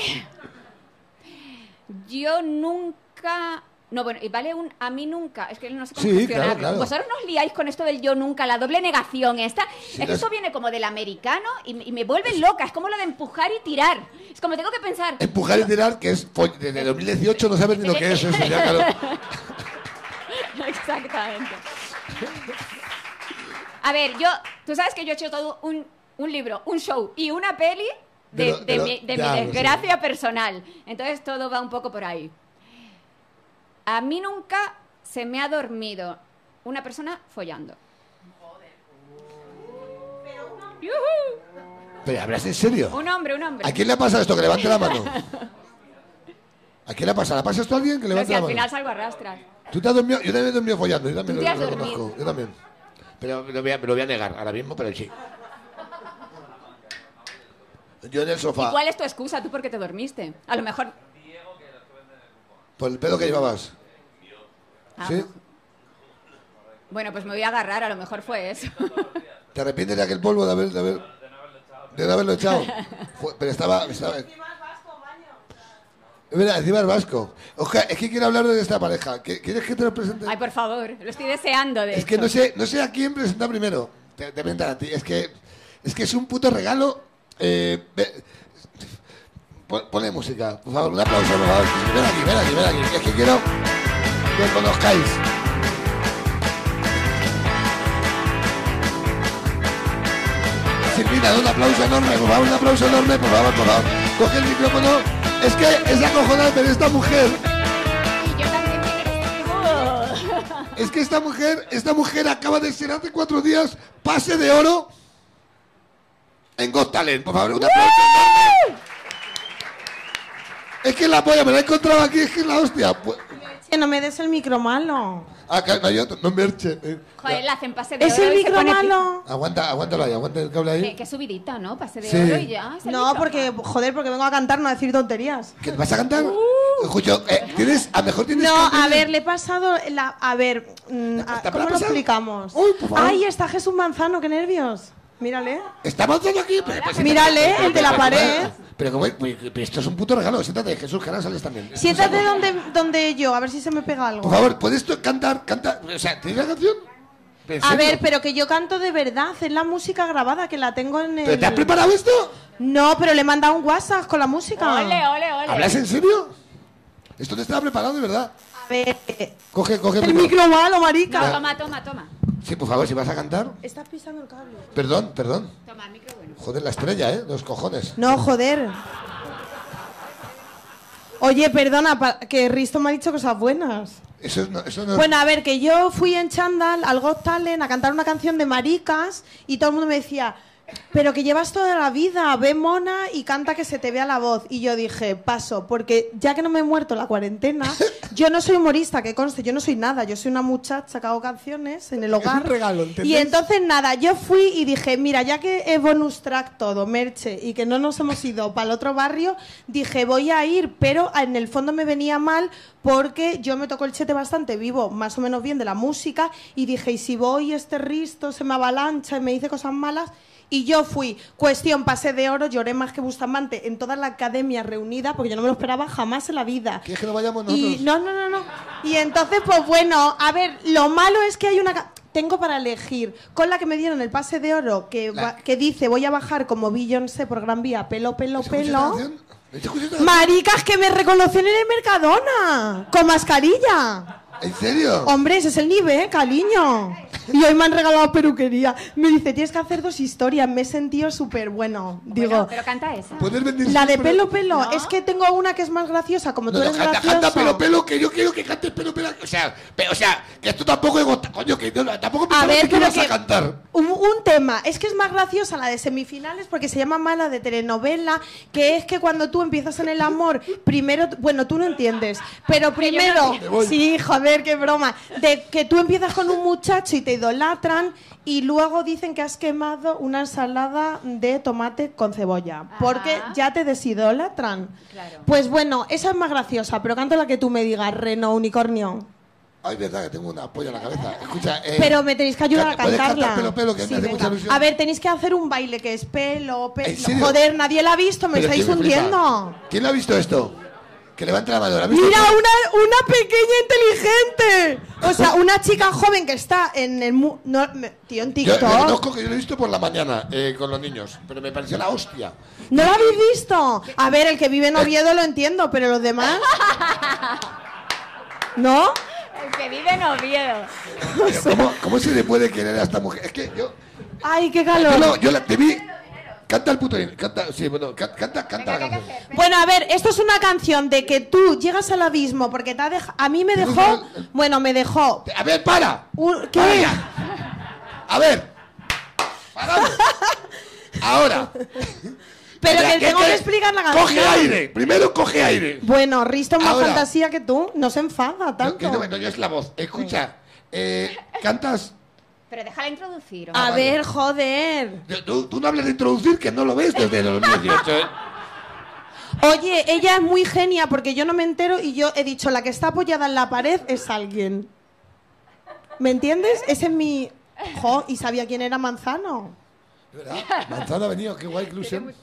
yo nunca No, bueno, y vale un a mí nunca. Es que no sé cómo Sí, gestionarlo. claro, claro. Vosotros nos liáis con esto del yo nunca, la doble negación esta. es que esto viene como del americano y, y me vuelve loca. Es como lo de empujar y tirar. Es como tengo que pensar. Empujar y tirar, que es desde 2018 no sabes ni lo que es eso, ya claro. Exactamente. A ver, yo, tú sabes que yo he hecho todo un, un libro, un show y una peli de, De lo- de lo- mi, de mi sé. desgracia personal. Entonces todo va un poco por ahí. A mí nunca se me ha dormido una persona follando. ¡Yujú! Pero hablas en serio. Un hombre, un hombre. ¿A quién le ha pasado esto? Que levante la mano. ¿A quién le ha pasado? ¿Le pasa esto a alguien? Que Pero levante si la al mano. final salgo a rastras. ¿Tú te has dormido? Yo también he dormido follando. Yo también Tú lo, te has lo dormido. conozco. Yo también. Pero me lo, voy a, me lo voy a negar ahora mismo, pero sí. Yo en el ¿Y sofá, cuál es tu excusa? ¿Tú por qué te dormiste? A lo mejor... por el pedo que llevabas. Ah, ¿Sí? Bueno, pues me voy a agarrar, a lo mejor fue eso. ¿Te arrepientes de aquel polvo de haber, de haber, de no haberlo echado? Fue- pero estaba... estaba... Es verdad, encima es vasco. Ojalá, es que quiero hablar de esta pareja. ¿Qui- ¿Quieres que te lo presente? Ay, por favor, lo estoy deseando, de Es que no sé, no sé a quién presentar primero. Te, te a ti. Es que es que es un puto regalo. Eh, ve- ponle música, por favor, un aplauso, por favor. Ven aquí, ven aquí, ven aquí. Es que quiero que conozcáis. Silvina, un aplauso enorme, por favor, un aplauso enorme, por favor, por favor. Coge el micrófono. Es que es acojonante esta mujer. Y yo también este Es que esta mujer, esta mujer acaba de ser hace cuatro días pase de oro en Got Talent. Por favor, un aplauso enorme. Es que la polla me la he encontrado aquí, es que es la hostia. Que no me des el micro malo. Ah, que no hay otro, no merche. Eh, Joder, le hacen pase de ¿Es oro el y se micro pone pi- malo? Aguanta, aguántalo ahí, aguanta el cable Qué, ahí. qué subidita, ¿no? Pase de Sí. oro y ya. es el No, micro. porque, joder, porque vengo a cantar, no a decir tonterías. ¿Que vas a cantar? Escucho, eh, tienes, a lo mejor tienes No, canciones- a ver, le he pasado la... A ver, mm, a- ¿Está ¿cómo lo pasado? explicamos? Uy, por favor. Ay, está Jesús Manzano, qué nervios. Mírale. Estamos todos aquí. Pero, pues, Mírale, el de la pared. Pero, como, pero esto es un puto regalo. Siéntate, Jesús, que ahora sales también. Siéntate donde, donde yo, a ver si se me pega algo. Por favor, ¿puedes tú cantar? Canta. O sea, ¿tienes la canción? ¿En A ver, pero que yo canto de verdad, es la música grabada, que la tengo en el... ¿Pero te has preparado esto? No, pero le he mandado un WhatsApp con la música. Ole, ole, ole. ¿Hablas en serio? Esto te estaba preparado de verdad. A ver, eh, Coge, coge el micro malo, marica. No, toma, toma, toma. Sí, por favor, si vas a cantar. Estás pisando el cable. Perdón, perdón. Toma, el micro bueno. Joder, la estrella, ¿eh? Los cojones. No, joder. Oye, perdona, pa- que Risto me ha dicho cosas buenas. Eso, es- no, eso no Bueno, a ver, que yo fui en Chandal al Got Talent a cantar una canción de maricas y todo el mundo me decía, pero que llevas toda la vida, ve mona y canta que se te vea la voz. Y yo dije, paso, porque ya que no me he muerto la cuarentena, yo no soy humorista, que conste, yo no soy nada, yo soy una muchacha que hago canciones en el hogar. y entonces nada, yo fui y dije, mira, ya que es bonus track todo, merche, y que no nos hemos ido para el otro barrio, dije, voy a ir, pero en el fondo me venía mal porque yo me tocó el chete bastante vivo, más o menos bien de la música, y dije, y si voy este risto se me avalancha y me dice cosas malas, y yo fui, cuestión, pasé de oro, lloré más que Bustamante en toda la academia reunida, porque yo no me lo esperaba jamás en la vida. ¿Quieres que nos vayamos nosotros? Y no, no, no, no. Y entonces, pues bueno, a ver, lo malo es que hay una... Tengo para elegir con la que me dieron el pase de oro que, va- que dice voy a bajar como Beyoncé por Gran Vía, pelo, pelo, ¿Escuchas esta pelo. Maricas que me reconocen en el Mercadona, con mascarilla. ¿En serio? Hombre, ese es el nivel, cariño. Y hoy me han regalado peluquería. Me dice, tienes que hacer dos historias. Me he sentido súper bueno. Digo, Bueno, pero canta esa. ¿Puedes venir la de pelo, pelo. ¿No? Es que tengo una que es más graciosa, como No, tú no, eres canta, gracioso. canta pelo, pelo, que yo quiero que cantes pelo, pelo. O sea, pe- o sea, que esto tampoco es coño, que no, tampoco A ver, que pero ibas a que- cantar. Un, un tema, es que es más graciosa la de semifinales porque se llama mala de telenovela, que es que cuando tú empiezas en el amor, primero, bueno, tú no entiendes, pero primero, sí, joder, qué broma, de que tú empiezas con un muchacho y te idolatran y luego dicen que has quemado una ensalada de tomate con cebolla, porque Ajá. ya te desidolatran. Claro. Pues bueno, esa es más graciosa, pero canto la que tú me digas, reno, unicornio. Ay, verdad que tengo una polla en la cabeza. Escucha, eh, Pero me tenéis que ayudar a canta- ¿puedes cantarla. cantar pelo, pelo, que me Sí, hace venga. mucha ilusión? A ver, tenéis que hacer un baile que es pelo, pelo. Joder, nadie la ha visto, me Pero estáis ¿quién me hundiendo. ¿Quién lo ha visto esto? Que levante la mano. ¿la? Mira, una, una pequeña inteligente. O sea, una chica joven que está en el... mu- No, me- tío, en Yo TikTok. conozco que yo lo he visto por la mañana eh, con los niños, pero me pareció la hostia. ¿No lo habéis visto? A ver, el que vive en Oviedo lo entiendo, pero los demás... ¿No? El que vive en Oviedo. Pero ¿Cómo, ¿Cómo se le puede querer a esta mujer? Es que yo, Ay, qué yo, calor. lo- yo la te vi. Canta el puto. Canta, sí, bueno, ca- canta, canta la Venga, ¿qué hay canción. Bueno, a ver, esto es una canción de que tú llegas al abismo porque te ha dejado... A mí me ¿Tienes dejó... Bueno, me dejó... A ver, para. un- Para ¿Qué? ya. A ver. Paramos. Ahora. Pero que tengo que explicar la canción. Coge aire. Primero coge aire. Bueno, Risto es más Ahora. fantasía que tú. No se enfada No, tanto. que no, no, yo es la voz. Escucha. Eh, cantas. Pero déjala introducir. A vale. ver, joder. Tú, tú no hables de introducir que no lo ves desde 2018. ¿eh? Oye, ella es muy genia porque yo no me entero y yo he dicho, la que está apoyada en la pared es alguien. ¿Me entiendes? Ese es mi... Jo, y sabía quién era Manzano. ¿Verdad? Manzana ha venido, qué guay inclusión.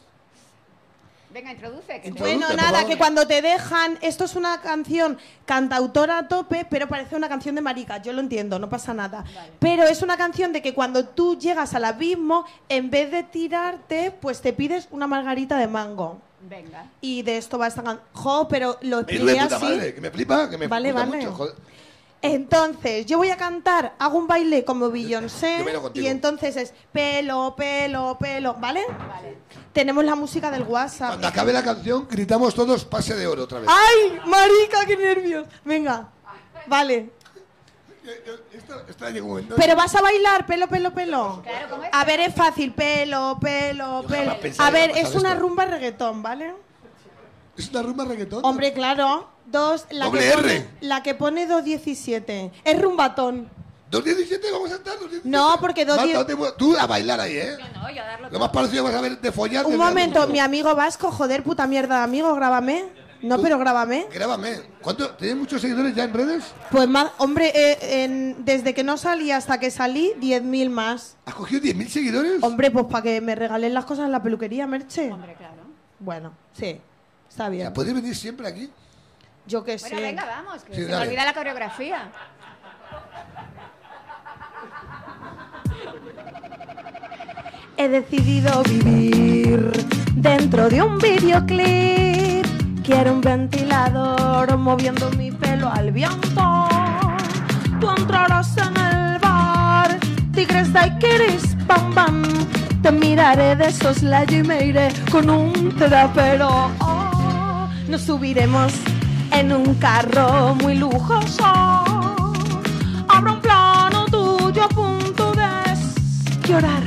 Venga, introduce. Que te... Introduce. Bueno, nada, favor. que cuando te dejan, esto es una canción cantautora a tope, pero parece una canción de marica, yo lo entiendo, no pasa nada. Pero es una canción de que cuando tú llegas al abismo, en vez de tirarte, pues te pides una margarita de mango. Venga. Y de esto va esta canción. Jo, pero lo expliqué así. madre, que me flipa, que me Vale, vale. mucho, joder. Entonces, yo voy a cantar, hago un baile como Beyoncé y entonces es pelo, pelo, pelo, ¿vale? Vale. Tenemos la música del WhatsApp. Cuando acabe la canción, gritamos todos pase de oro otra vez. ¡Ay, marica, qué nervios! Venga, vale. Esto, esto llega un momento. Pero vas a bailar pelo, pelo, pelo. Claro, ¿cómo es? A ver, es fácil, pelo, pelo, pelo. jamás pensaba A que iba ver, pasar es una esto. rumba reggaetón, ¿vale? ¿Es una rumba reggaetón? Hombre, claro. Dos, la Doble que R. pone, la que pone 217. Es rumbatón. ¿2.17 vamos a estar? ¿2.17? No, porque dos Marta, die- no te mu- Tú a bailar ahí, ¿eh? No, no, yo a darlo Lo más parecido vas a ver de follar. Un momento, mi amigo Vasco, joder, puta mierda, amigo, grábame. No, pero grábame. Grábame. ¿Cuánto? ¿Tienes muchos seguidores ya en redes? Pues más, hombre, eh, en- desde que no salí hasta que salí, 10.000 más. ¿Has cogido 10.000 seguidores? Hombre, pues para que me regalen las cosas en la peluquería, Merche. Hombre, claro. Bueno, sí, está bien. ¿Puedes venir siempre aquí? Yo qué Bueno, sé. venga, vamos, que Sí, se me olvida la coreografía. He decidido vivir dentro de un videoclip. Quiero un ventilador moviendo mi pelo al viento. Tú entrarás en el bar, tigres daiquiris, bam bam. Te miraré de soslayo y me iré con un trapero. Oh, nos subiremos en un carro muy lujoso. Habrá un plano tuyo a punto de llorar.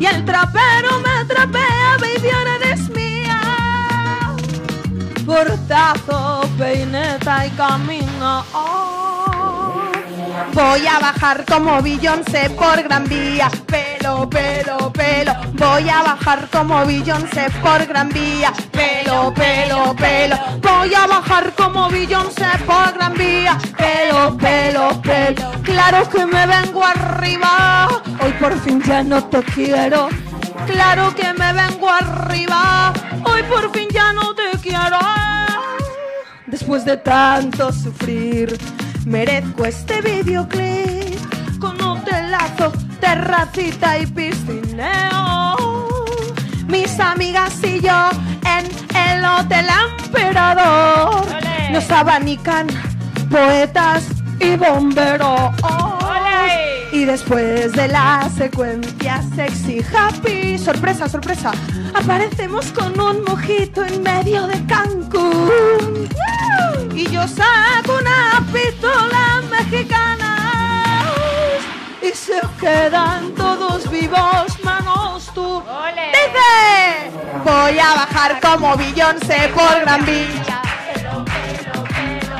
Y el trapero me trapea, baby, eres mía. Portazo, peineta y camino. Voy a bajar como Beyoncé por Gran Vía. Pelo, pelo, pelo. Voy a bajar como Beyoncé por Gran Vía. Pelo, pelo, pelo. Voy a bajar como Beyoncé por Gran Vía. Pelo, pelo, pelo. Claro que me vengo arriba. Hoy por fin ya no te quiero. Claro que me vengo arriba. Hoy por fin ya no te quiero. Después de tanto sufrir, merezco este videoclip con hotelazo, terracita y piscineo. Mis amigas y yo en el Hotel Emperador nos abanican poetas y bomberos. Y después de la secuencia sexy happy, sorpresa, sorpresa, aparecemos con un mojito en medio de Cancún. Y yo saco una pistola mexicana y se quedan todos vivos, manos tú. Dice, voy a bajar como Beyoncé por Gran pelo,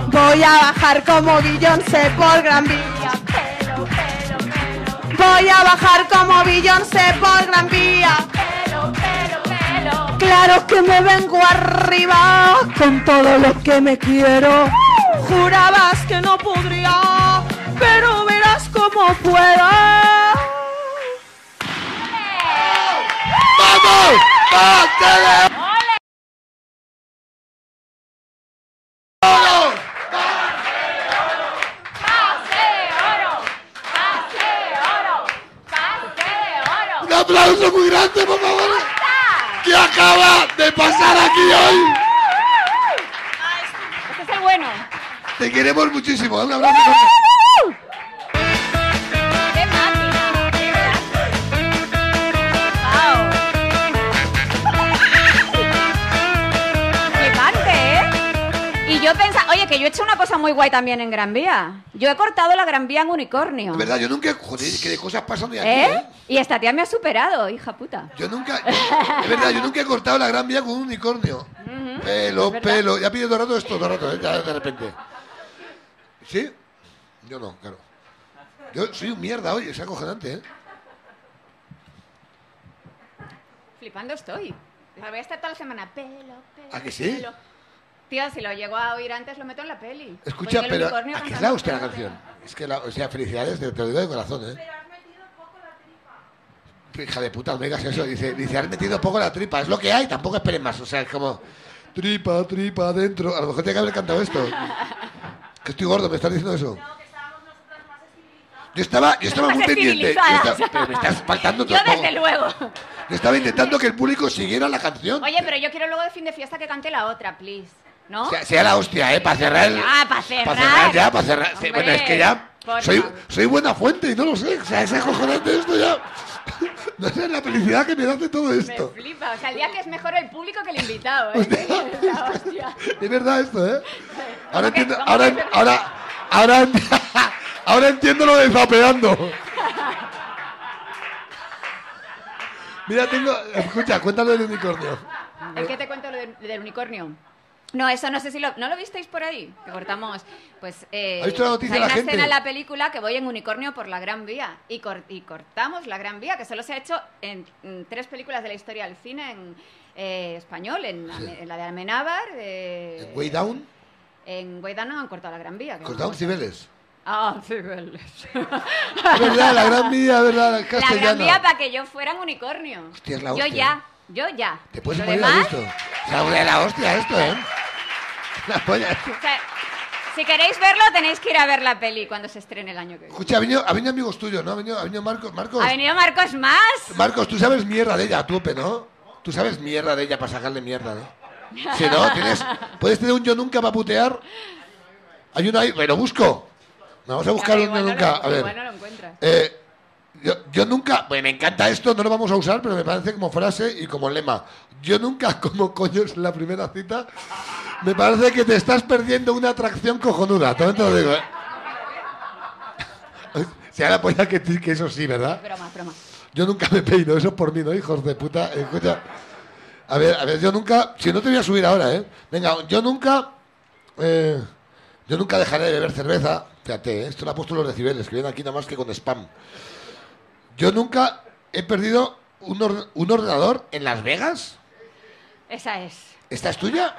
Voy a bajar como Beyoncé por Gran Vía. Voy a bajar como Beyoncé por Gran Vía. pelo, pelo, pelo. Claro que me vengo arriba con todo lo que me quiero. Jurabas que no podría, pero verás cómo puedo. ¡Vamos! ¡Pase de aplauso muy grande, por favor. ¿Qué acaba de pasar aquí hoy? Este es el bueno. Te queremos muchísimo. Un abrazo. Que yo he hecho una cosa muy guay también en Gran Vía. Yo he cortado la Gran Vía en unicornio. De verdad, yo nunca. Joder, que de cosas pasan de aquí, ¿Eh? ¿eh? Y esta tía me ha superado, hija puta. Yo nunca. De verdad, yo nunca he cortado la gran vía con un unicornio. Pelo, pelo. Ya pide todo el rato esto, todo el rato, ¿eh? ya de repente. ¿Sí? Yo no, claro. Yo soy un mierda hoy, es acojonante, ¿eh? Flipando estoy. Sea, voy a estar toda la semana. Pelo, pelo. ¿A que sí? pelo. Tío, si lo llego a oír antes, lo meto en la peli. Escucha, pero. ¿A qué es la hostia la canción? Es que, la, o sea, felicidades, te, te lo digo de corazón, ¿eh? Hija de puta, Almegas, eso. Dice, dice, has metido poco la tripa. Es lo que hay, tampoco esperes más. O sea, es como. Tripa, tripa, adentro. A lo mejor tiene que haber cantado esto. Que estoy gordo, me estás diciendo eso. Yo estaba, yo estaba muy pendiente. Yo estaba- pero me estás faltando Yo todo. desde luego. Yo estaba intentando que el público siguiera la canción. Oye, pero yo quiero luego de fin de fiesta que cante la otra, please. ¿No? Sea, sea la hostia, ¿eh? Para cerrar. Ah, pa' cerrar. Para cerrar ya, para cerrar. Hombre, bueno, es que ya. Soy, soy buena fuente y no lo sé. O sea, es acojonante esto ya. No sé la felicidad que me da de todo Me esto. flipa. O sea, el día que es mejor el público que el invitado, ¿eh? La hostia. Es verdad esto, ¿eh? Ahora entiendo, ahora, que- ahora, ahora, ahora entiendo lo de zapeando. Mira, tengo. Escucha, cuéntalo del unicornio. ¿El que te cuento lo de- del unicornio? No, eso no sé si lo... ¿No lo visteis por ahí? Que cortamos... Pues... Eh, ¿Ha visto la noticia hay la una gente? escena en la película que voy en unicornio por la Gran Vía. Y, cor- y cortamos la Gran Vía, que solo se ha hecho en, en tres películas de la historia del cine en eh, español. En, en la de Almenábar... eh, Way Down, En Guaidano han cortado la Gran Vía. vamos. Cibeles. Ah, Cibeles. Es verdad, la gran vía, verdad, la La Gran castellana. Vía para que yo fuera en unicornio. Hostia, es la yo hostia. ya, yo ya. Te puedes morir a demás, gusto. O sea, de la hostia esto, ¿eh? La polla. o sea, si queréis verlo, tenéis que ir a ver la peli cuando se estrene el año que viene. Escucha, ha venido, ha venido amigos tuyos, ¿no? Ha venido, ha venido Marcos. Marcos, Ha venido Marcos Más. Marcos, tú sabes mierda de ella a tope, ¿no? Tú sabes mierda de ella para sacarle mierda, ¿no? Si no, tienes, puedes tener un yo nunca para putear. Hay uno ahí, pero busco. Vamos a buscar un yo nunca. A ver. Eh, yo, yo nunca, pues me encanta esto, no lo vamos a usar, pero me parece como frase y como lema. Yo nunca como coños en la primera cita. Me parece que te estás perdiendo una atracción cojonuda, también te lo digo, ¿eh? Sea la polla que, que eso sí, ¿verdad? Broma, broma. Yo nunca me peino, eso es por mí, ¿no, hijos de puta? Escucha. A ver, a ver, yo nunca. Si no te voy a subir ahora, ¿eh? Venga, yo nunca. eh, yo nunca dejaré de beber cerveza. Fíjate, ¿eh? esto lo ha puesto los decibeles, que vienen aquí nada más que con spam. Yo nunca he perdido un, or- un ordenador en Las Vegas. Esa es. ¿Esta es tuya?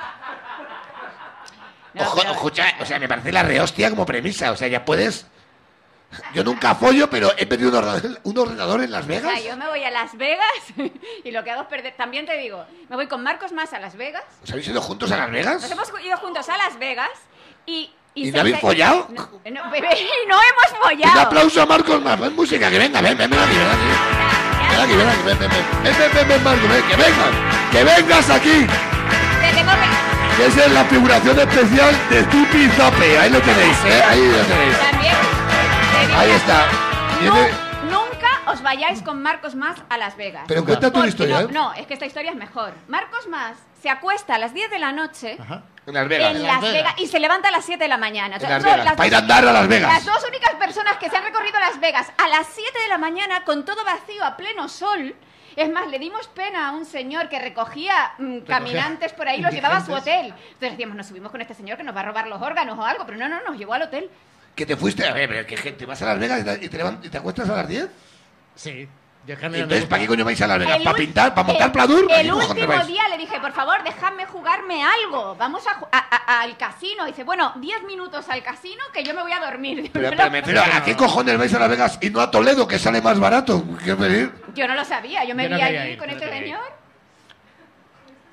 No, Ojo, pero- escucha, o sea, me parece la rehostia como premisa. O sea, ya puedes. Yo nunca follo, pero he perdido un ordenador, un ordenador en Las O Vegas. sea, yo me voy a Las Vegas y lo que hago es perder. También te digo, me voy con Marcos Más a Las Vegas. ¿Os habéis ido juntos a Las Vegas? Nos hemos ido juntos a Las Vegas y. ¿Y no habéis follado? No, no, bebé, y no hemos Un follado. aplauso a Marcos más. Ven música, que venga, ven, ven, ven aquí, ven aquí. Ven aquí, ven aquí, ven, ven, ven. Ven, ven, ven, Marcos, ven, que vengas. Que vengas aquí. Te tengo que- esa es la figuración especial de Tupi Zape. Ahí lo tenéis, ¿eh? Ahí lo tenéis. También. Ahí está. nunca os vayáis con Marcos Más a Las Vegas. Pero cuenta Porque- historia, no, ¿eh? no, es que esta historia es mejor. Marcos Más se acuesta a las 10 de la noche En Las Vegas. en Las Vegas. y se levanta a las 7 de la mañana. O sea, Las Vegas, las para ir a dos- andar a Las Vegas. Las dos únicas personas que se han recorrido Las Vegas a las 7 de la mañana con todo vacío a pleno sol. Es más, le dimos pena a un señor que recogía mm, caminantes por ahí y los llevaba a su hotel. Entonces decíamos, nos subimos con este señor que nos va a robar los órganos o algo, pero no, no, nos llevó al hotel. Que te fuiste. A ver, pero que gente, vas a Las Vegas y te, y te levan- y te acuestas a las 10. Sí. Entonces. ¿para qué coño vais a Las Vegas? El ¿Para pintar? ¿Para montar el- pladur? ¿A qué El cojones último día le dije, por favor, déjame jugarme algo. Vamos a, a- a- al casino. dice, bueno, 10 minutos al casino que yo me voy a dormir. Pero, pero me refiero, ¿a qué cojones vais a Las Vegas y no a Toledo, que sale más barato? ¿Qué venir? Yo no lo sabía. Yo me Yo no vi allí ir, con no este señor.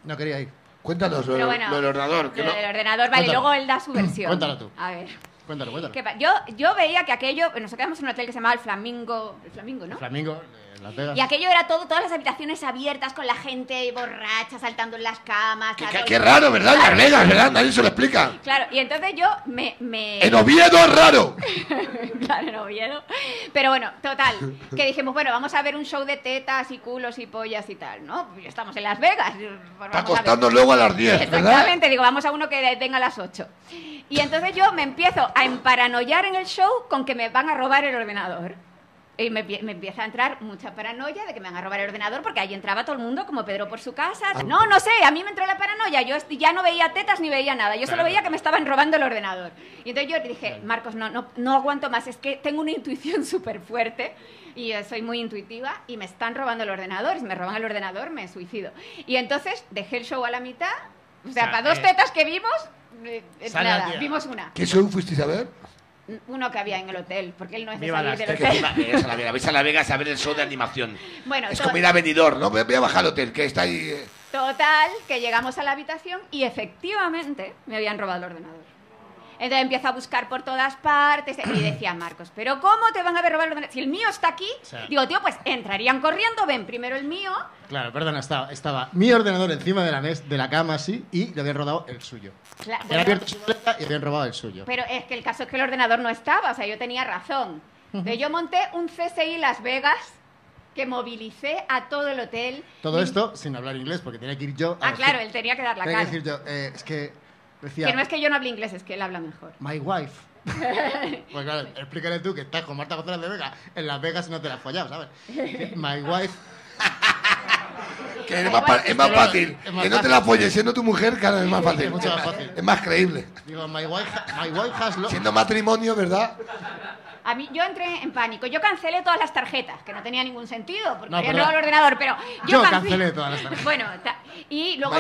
No quería ir. Cuéntanos lo, Pero bueno, lo del ordenador. que lo no- del ordenador, vale, Cuéntalo. luego él da su versión. Cuéntalo tú. A ver. Cuéntalo, cuéntalo. ¿Qué pa- yo, yo veía que aquello, nos quedamos en un hotel que se llamaba el Flamingo, el Flamingo, ¿no? Flamingo, Las Vegas. Y aquello era todo, todas las habitaciones abiertas con la gente borracha saltando en las camas. Qué, qué- qué raro, ¿verdad? Las Vegas, ¿verdad? Nadie se lo explica. Claro, y entonces yo me... me... En Oviedo es raro. claro, en Oviedo. Pero bueno, total, que dijimos, bueno, vamos a ver un show de tetas y culos y pollas y tal, ¿no? Pues Estamos en Las Vegas. pues Está a costando luego a las 10, ¿verdad? Exactamente, digo, vamos a uno que venga a las 8. Y entonces yo me empiezo a emparanoiar en el show con que me van a robar el ordenador. Y me, me empieza a entrar mucha paranoia de que me van a robar el ordenador porque ahí entraba todo el mundo como Pedro por su casa. Ah. No, no sé, a mí me entró la paranoia. Yo ya no veía tetas ni veía nada. Yo solo veía que me estaban robando el ordenador. Y entonces yo dije, Marcos, no, no, no aguanto más. Es que tengo una intuición súper fuerte y yo soy muy intuitiva y me están robando el ordenador. Y si me roban el ordenador, me suicido. Y entonces dejé el show a la mitad. O sea, sea, para dos eh, tetas que vimos, eh, nada, vimos una. ¿Qué show fuisteis a ver? Uno que había en el hotel, porque él no es de salir del hotel. Vais a la Vegas, vais a la Vegas a ver el show de animación. Bueno, es to- como ir a venidor, ¿no? Voy voy a bajar al hotel, que está ahí. eh. Total, que llegamos a la habitación y efectivamente me habían robado el ordenador. Entonces empiezo a buscar por todas partes y decía Marcos, pero ¿cómo te van a haber robado el ordenador? Si el mío está aquí, digo, tío, pues entrarían corriendo, ven primero el mío. Claro, perdona, estaba, estaba mi ordenador encima de la, mes- de la cama así y le habían robado el suyo. Claro, bueno, abierto su maleta y habían robado el suyo. pero es que el caso es que el ordenador no estaba, o sea, yo tenía razón. Entonces yo monté un CSI Las Vegas que movilicé a todo el hotel. Todo esto sin hablar inglés, porque tenía que ir yo. a Ah, decir- claro, él tenía que dar la tenía cara. que decir yo, eh, es que decía, Que no es que yo no hable inglés, es que él habla mejor. my wife. pues claro, explícale tú que estás con Marta González de Vega en Las Vegas y no te la has follado, ¿sabes? My wife. Que es más, pa- es más Claro, fácil. es más Que no te fácil. la folles siendo tu mujer, claro, es más fácil. Es mucho más fácil. Es más creíble. Digo, my wife, my wife has lo- Siendo matrimonio, ¿verdad? A mí, yo entré en pánico. Yo cancelé todas las tarjetas, que no tenía ningún sentido, porque No, habían pero- robado el ordenador, pero Yo cance- cancelé todas las tarjetas. Bueno, ta- y luego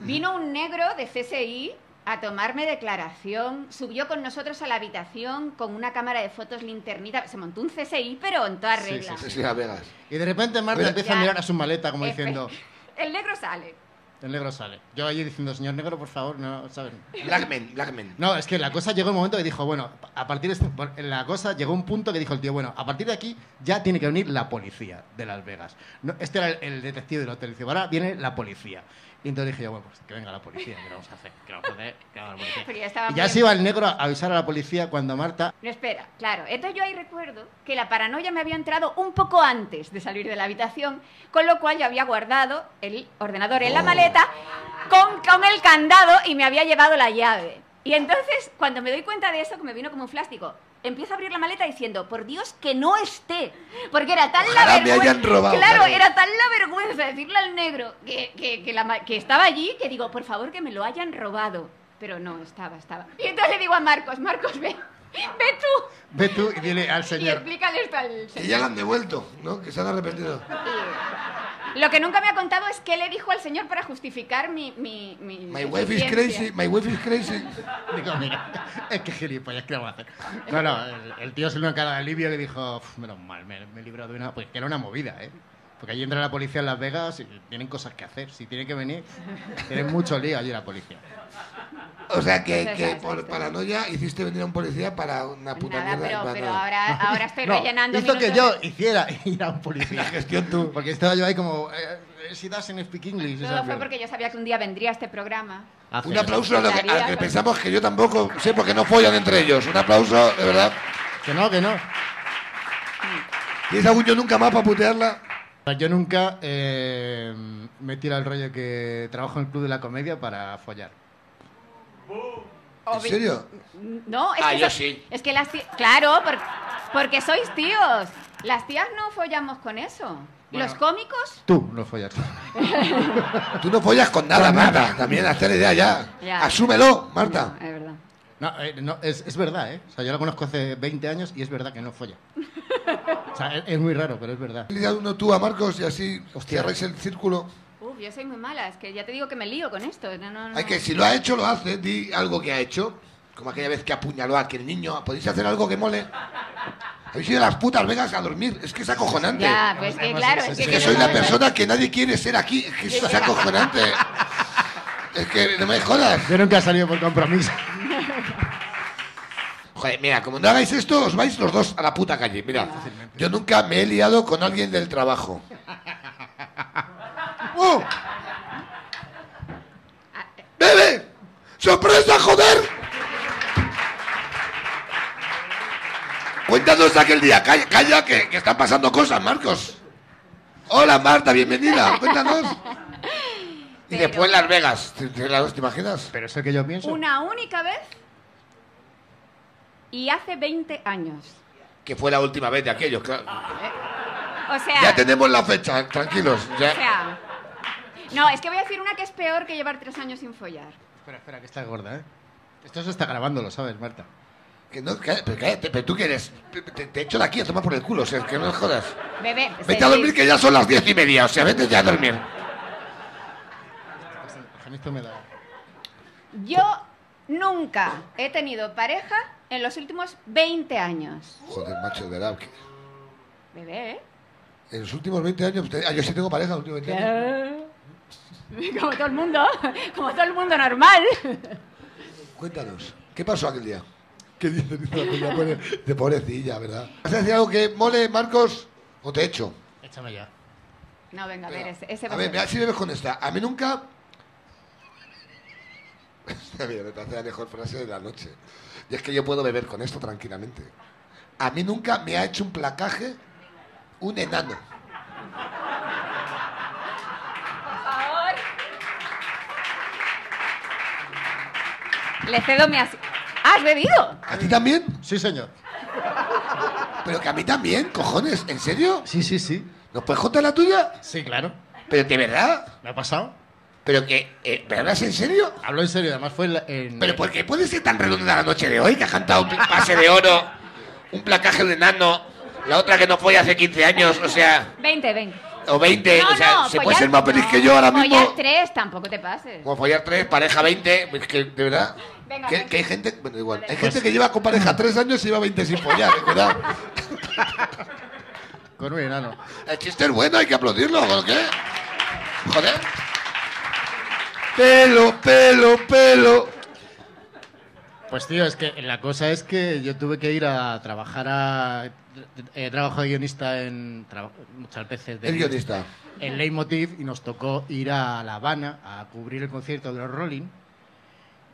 vino un negro de CSI a tomarme declaración, subió con nosotros a la habitación con una cámara de fotos linternita, se montó un CSI, pero en toda regla. sí, Sí, sí, Las Vegas. Y de repente Marta empieza a mirar a su maleta como Efe- diciendo, El negro sale. El negro sale. Yo allí diciendo, señor negro, por favor, no, ¿sabes? Blackman, Blackman. No, es que la cosa llegó un momento que dijo, bueno, a partir de este, la cosa llegó un punto que dijo el tío, bueno, a partir de aquí ya tiene que venir la policía de Las Vegas. No, este era el, el detective del hotel, dice, ahora viene la policía. Y entonces dije yo, bueno, pues que venga la policía, ¿qué vamos a hacer? ¿Qué vamos a hacer? ¿Qué vamos a hacer? Pero ya estaba Y ya muy- se iba el negro a avisar a la policía cuando Marta... No, espera, claro. Entonces yo ahí recuerdo que la paranoia me había entrado un poco antes de salir de la habitación, con lo cual yo había guardado el ordenador en la maleta con, con el candado y me había llevado la llave. Y entonces, cuando me doy cuenta de eso, que me vino como un plástico, empiezo a abrir la maleta diciendo, por Dios, que no esté. Porque era tal Ojalá la me vergüenza. hayan robado, claro, claro. era tal la vergüenza decirle al negro que, que, que la ma- que estaba allí, que digo, por favor, que me lo hayan robado. Pero no, estaba, estaba. Y entonces le digo a Marcos, Marcos, ve, ve tú. Ve tú y dile al Y señor... explícale esto al Que señor. ya la han devuelto, ¿no? Que se han arrepentido. Y Lo que nunca me ha contado es qué le dijo al señor para justificar mi... mi, mi My wife is crazy, my wife is crazy. Digo, mira, es que gilipollas, ¿qué vamos a hacer? No, no, el, el tío se le una cara de alivio que dijo, "Uf, menos mal, me, me he librado de una... Pues que era una movida, ¿eh? Porque allí entra la policía en Las Vegas y tienen cosas que hacer. Si tienen que venir, tienen mucho lío allí la policía. O sea que, Esa, que por paranoia hiciste venir a un policía para una puta Nada, mierda. pero, para pero nada. ahora, ahora estoy No, rellenando hizo que yo de- hiciera ir a un policía. La gestión tú. Porque estaba yo ahí como, eh, si das en speak English. Todo fue porque yo sabía que un día vendría este programa. Hace Un eso. aplauso a lo que, al que con- pensamos que yo tampoco sé porque no follan entre ellos. Un aplauso, de verdad. Que no, que no. ¿Tienes algún yo nunca más para putearla? Yo nunca eh, me tiro el rollo que trabajo en el Club de la Comedia para follar. ¿En serio? No, es Ah, que yo so- sí. Es que las tías... Claro, por- porque sois tíos. Las tías no follamos con eso. Bueno. Los cómicos... Tú no follas. Tú no follas con nada, Marta. También hazte la idea ya. Ya. Asúmelo, Marta. No, es verdad. No, eh, no, es, es verdad, ¿eh? O sea, yo la conozco hace 20 años y es verdad que no folla. O sea, es, es muy raro, pero es verdad. Dile uno tú a Marcos y así Hostia. cierráis el círculo. Uf, yo soy muy mala. Es que ya te digo que me lío con esto. No, no, no. Hay que, si lo ha hecho, lo hace. Di algo que ha hecho. Como aquella vez que apuñaló a aquel niño. ¿Podéis hacer algo que mole? Habéis ido a las putas Vegas a dormir. Es que es acojonante. Ya, pues que claro, es- que... que que soy no la persona que nadie quiere ser aquí. Es que eso es acojonante. Es que no me jodas. Yo nunca he salido por compromiso. Joder, mira, como no hagáis esto, os vais los dos a la puta calle. Mira, yo nunca me he liado con alguien del trabajo. ¡Oh! ¡Bebe! ¡Sorpresa, joder! Cuéntanos de aquel día. Calla, calla que, que están pasando cosas, Marcos. Hola, Marta, bienvenida. Cuéntanos. Y Pero- después Las Vegas. ¿Te, te- ¿te imaginas? Pero eso que yo pienso. Una única vez y hace 20 años. Que fue la última vez de aquello. claro. O sea, Ya tenemos la fecha, tranquilos. o sea, no, es que voy a decir una que es peor que llevar tres años sin follar. Espera, espera, que está gorda, ¿eh? Esto se está grabando, lo sabes, Marta. Que no, cállate, pero, cállate, pero tú quieres. Te, te echo de aquí a tomar por el culo, o sea, que no me jodas. Bebé, Vete a dormir que ya son las diez y media, o sea, vete ya a dormir. Esto me da. Yo nunca he tenido pareja en los últimos 20 años. Joder, macho, de verdad. que Bebé, ¿eh? en los últimos 20 años. te- ah, yo sí tengo pareja en los últimos 20 años. Como todo el mundo, como todo el mundo normal. Cuéntanos, ¿qué pasó aquel día? ¿Qué dices? Dice la peña, pobre- De pobrecilla, ¿verdad? ¿Vas a decir algo que mole, Marcos? ¿O te echo? Échame ya. No, venga, a ver, ese, ese va A a ver, mira, si bebes con esta. A mí nunca. Mira, me parece la mejor frase de la noche. Y es que yo puedo beber con esto tranquilamente. A mí nunca me ha hecho un placaje un enano. Le cedo mi asi- ¿Has bebido? ¿A ti también? Sí, señor. Pero que a mí también, cojones. ¿En serio? Sí, sí, sí. ¿Nos puedes contar la tuya? Sí, claro. ¿Pero de verdad? ¿Me ha pasado? ¿Pero que... Eh, ¿Me hablas en serio? Hablo en serio, además fue en... la- en- ¿Pero por qué puede ser tan redonda la noche de hoy? Que ha cantado un pase de oro, un placaje de enano, la otra que no fue hace 15 años, o sea... 20, 20. O 20, o sea, se puede ser más feliz que yo ahora mismo. Follar 3, tampoco te pases. Como follar 3, pareja 20, es que de verdad. Venga, que, que hay gente, bueno, igual, hay Pues- gente que lleva con pareja 3 años y lleva 20 sin follar, ¿eh? cuidado. Con un enano. El chiste es bueno, hay que aplaudirlo, ¿o qué? Joder. Pelo, pelo, pelo. Pues tío, es que la cosa es que yo tuve que ir a trabajar a... He trabajado de guionista en... muchas veces de El guionista. en Leitmotiv y nos tocó ir a La Habana a cubrir el concierto de los Rolling.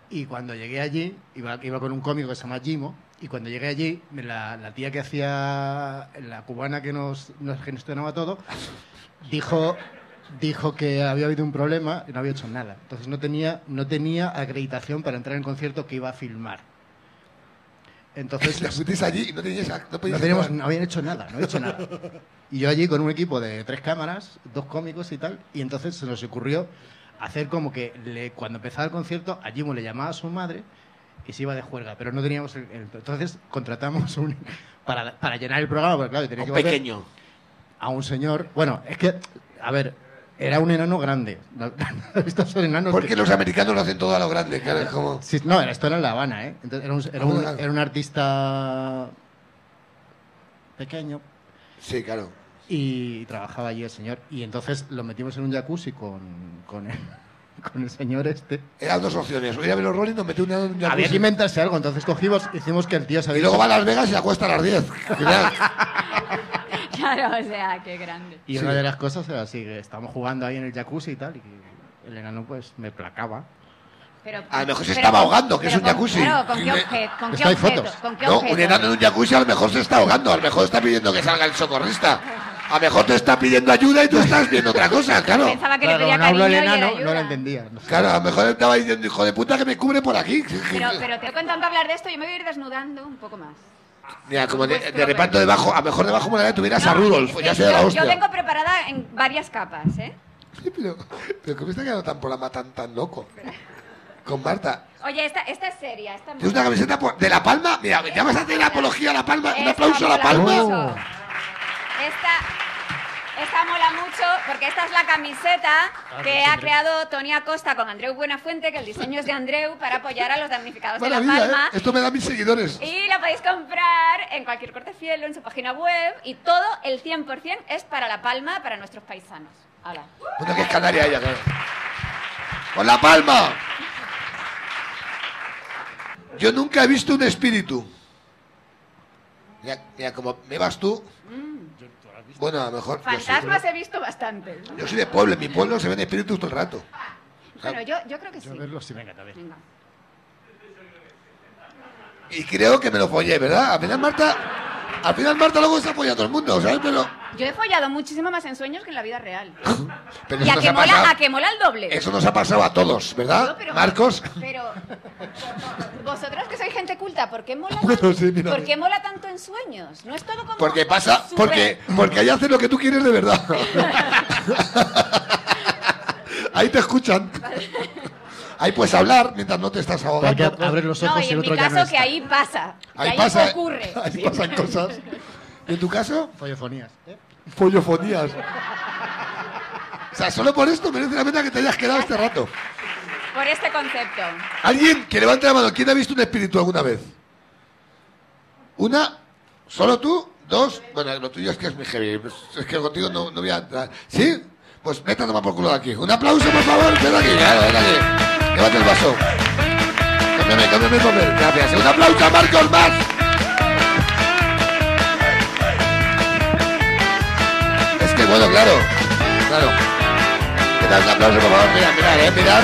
Y cuando llegué allí, iba, iba con un cómico que se llama Jimo, y cuando llegué allí, la tía que hacía, la cubana que nos, nos gestionaba todo, dijo, dijo que había habido un problema y no había hecho nada. Entonces no tenía, no tenía acreditación para entrar en el concierto que iba a filmar. Entonces La fuisteis allí y no teníais, no no, teníamos, no habían hecho nada, no habían hecho nada. Y yo allí con un equipo de tres cámaras, dos cómicos y tal, y entonces se nos ocurrió hacer como que le- cuando empezaba el concierto, a le llamaba a su madre y se iba de juerga, pero no teníamos el, el- entonces contratamos un, para, para llenar el programa, porque claro, tenía Un que pequeño. a un señor, bueno, es que, a ver, era un enano grande. Estos son enanos Porque que- los americanos lo hacen todo a lo grande, claro, es como... Sí, no, esto era en La Habana, ¿eh? Entonces, era, un, era, Ah, un, claro. era un artista pequeño, Sí, claro. y trabajaba allí el señor. Y entonces lo metimos en un jacuzzi con, con, el, con el señor este. Eran dos opciones. O ir a ver los Rolling o meter un enano en un Había jacuzzi. que inventarse algo, entonces cogimos, hicimos que el tío se Y había luego va a Las Vegas y acuesta a las 10. Claro, o sea, qué grande. Y una de las cosas era así, que estábamos jugando ahí en el jacuzzi y tal, y el enano pues me placaba. Pero, A lo mejor se pero estaba ahogando, que es un con- jacuzzi. Claro, ¿con qué, objeto? ¿Con qué objeto? fotos. ¿Con qué No, objeto? un enano en un jacuzzi a lo mejor se está ahogando, a lo mejor está pidiendo que salga el socorrista. A lo mejor te está pidiendo ayuda y tú estás viendo otra cosa, claro. Pensaba que Claro, le pedía no cariño el y era enano, no ayuda. lo entendía. no sé. Claro, a lo mejor estaba diciendo, hijo de puta, que me cubre por aquí. Pero, pero te con tanto hablar de esto, yo me voy a ir desnudando un poco más. Mira, como de, Vuestro de reparto debajo, a lo mejor debajo me la tuvieras a Rudolf, es- ya es- sea la yo- hostia. Yo vengo preparada en varias capas, ¿eh? Sí, pero, pero ¿cómo está quedando tan programa tan, tan loco? Con Marta. Oye, esta, esta es seria. Esta ¿Tienes una camiseta por- de La Palma? Mira, ¿ya vas a hacer la apología a La Palma? Un aplauso a La Palma. Esta, esta mola mucho porque esta es la camiseta que ha creado Tony Acosta con Andreu Buenafuente, que el diseño es de Andreu para apoyar a los damnificados de La Maravilla, Palma. ¿eh? Esto me da mis seguidores. Y la podéis comprar en cualquier corte fiel o en su página web. Y todo el 100% es para La Palma, para nuestros paisanos. Hala. Bueno, que es canaria ella, claro. ¡Con La Palma! Yo nunca he visto un espíritu. Mira, mira, como me vas tú. Bueno, a lo mejor. yo Fantasmas he visto bastantes. ¿no? Yo soy de pueblo, en mi pueblo se ven espíritus todo el rato. Bueno, yo, yo creo que sí. Yo verlo, sí, venga, a ver. Venga. Y creo que me lo follé, ¿verdad? Al final Marta, al final Marta luego se apoya a todo el mundo, ¿sabes? Pero, Yo he follado muchísimo más en sueños que en la vida real. pero Y eso a nos que, ha mola, pasado. a que mola el doble. Eso nos ha pasado a todos, No, ¿verdad? pero- Marcos. Pero vosotros que sois gente culta, ¿por qué mola, Bueno, tanto, sí, mira, ¿por qué mola tanto en sueños? No es todo como Porque pasa, súper- porque, porque ahí haces lo que tú quieres de verdad. ahí te escuchan. Ahí puedes hablar mientras no te estás Hay ahogando. que abrir los No, ojos y y el en otro mi ya caso no que está. ahí pasa, que Ahí ahí, pasa, ocurre. ahí pasan cosas. ¿Y en tu caso? Follofonías. ¿eh? Follofonías. O sea, solo por esto merece la pena que te hayas quedado este rato. Por este concepto. ¿Alguien que levante la mano? ¿Quién ha visto un espíritu alguna vez? ¿Una? ¿Solo tú? ¿Dos? Bueno, lo tuyo es que es muy heavy. Es que contigo no, no voy a entrar. ¿Sí? Pues vete a tomar por culo de aquí. Un aplauso, por favor. Ven aquí, claro, ven aquí. Levante el vaso. Cámbiame, cámbiame el papel. Gracias. Un aplauso a Marcos más. Bueno, claro. Claro. ¿Qué tal? Un aplauso, por favor. Mira, mirad, eh, mirad.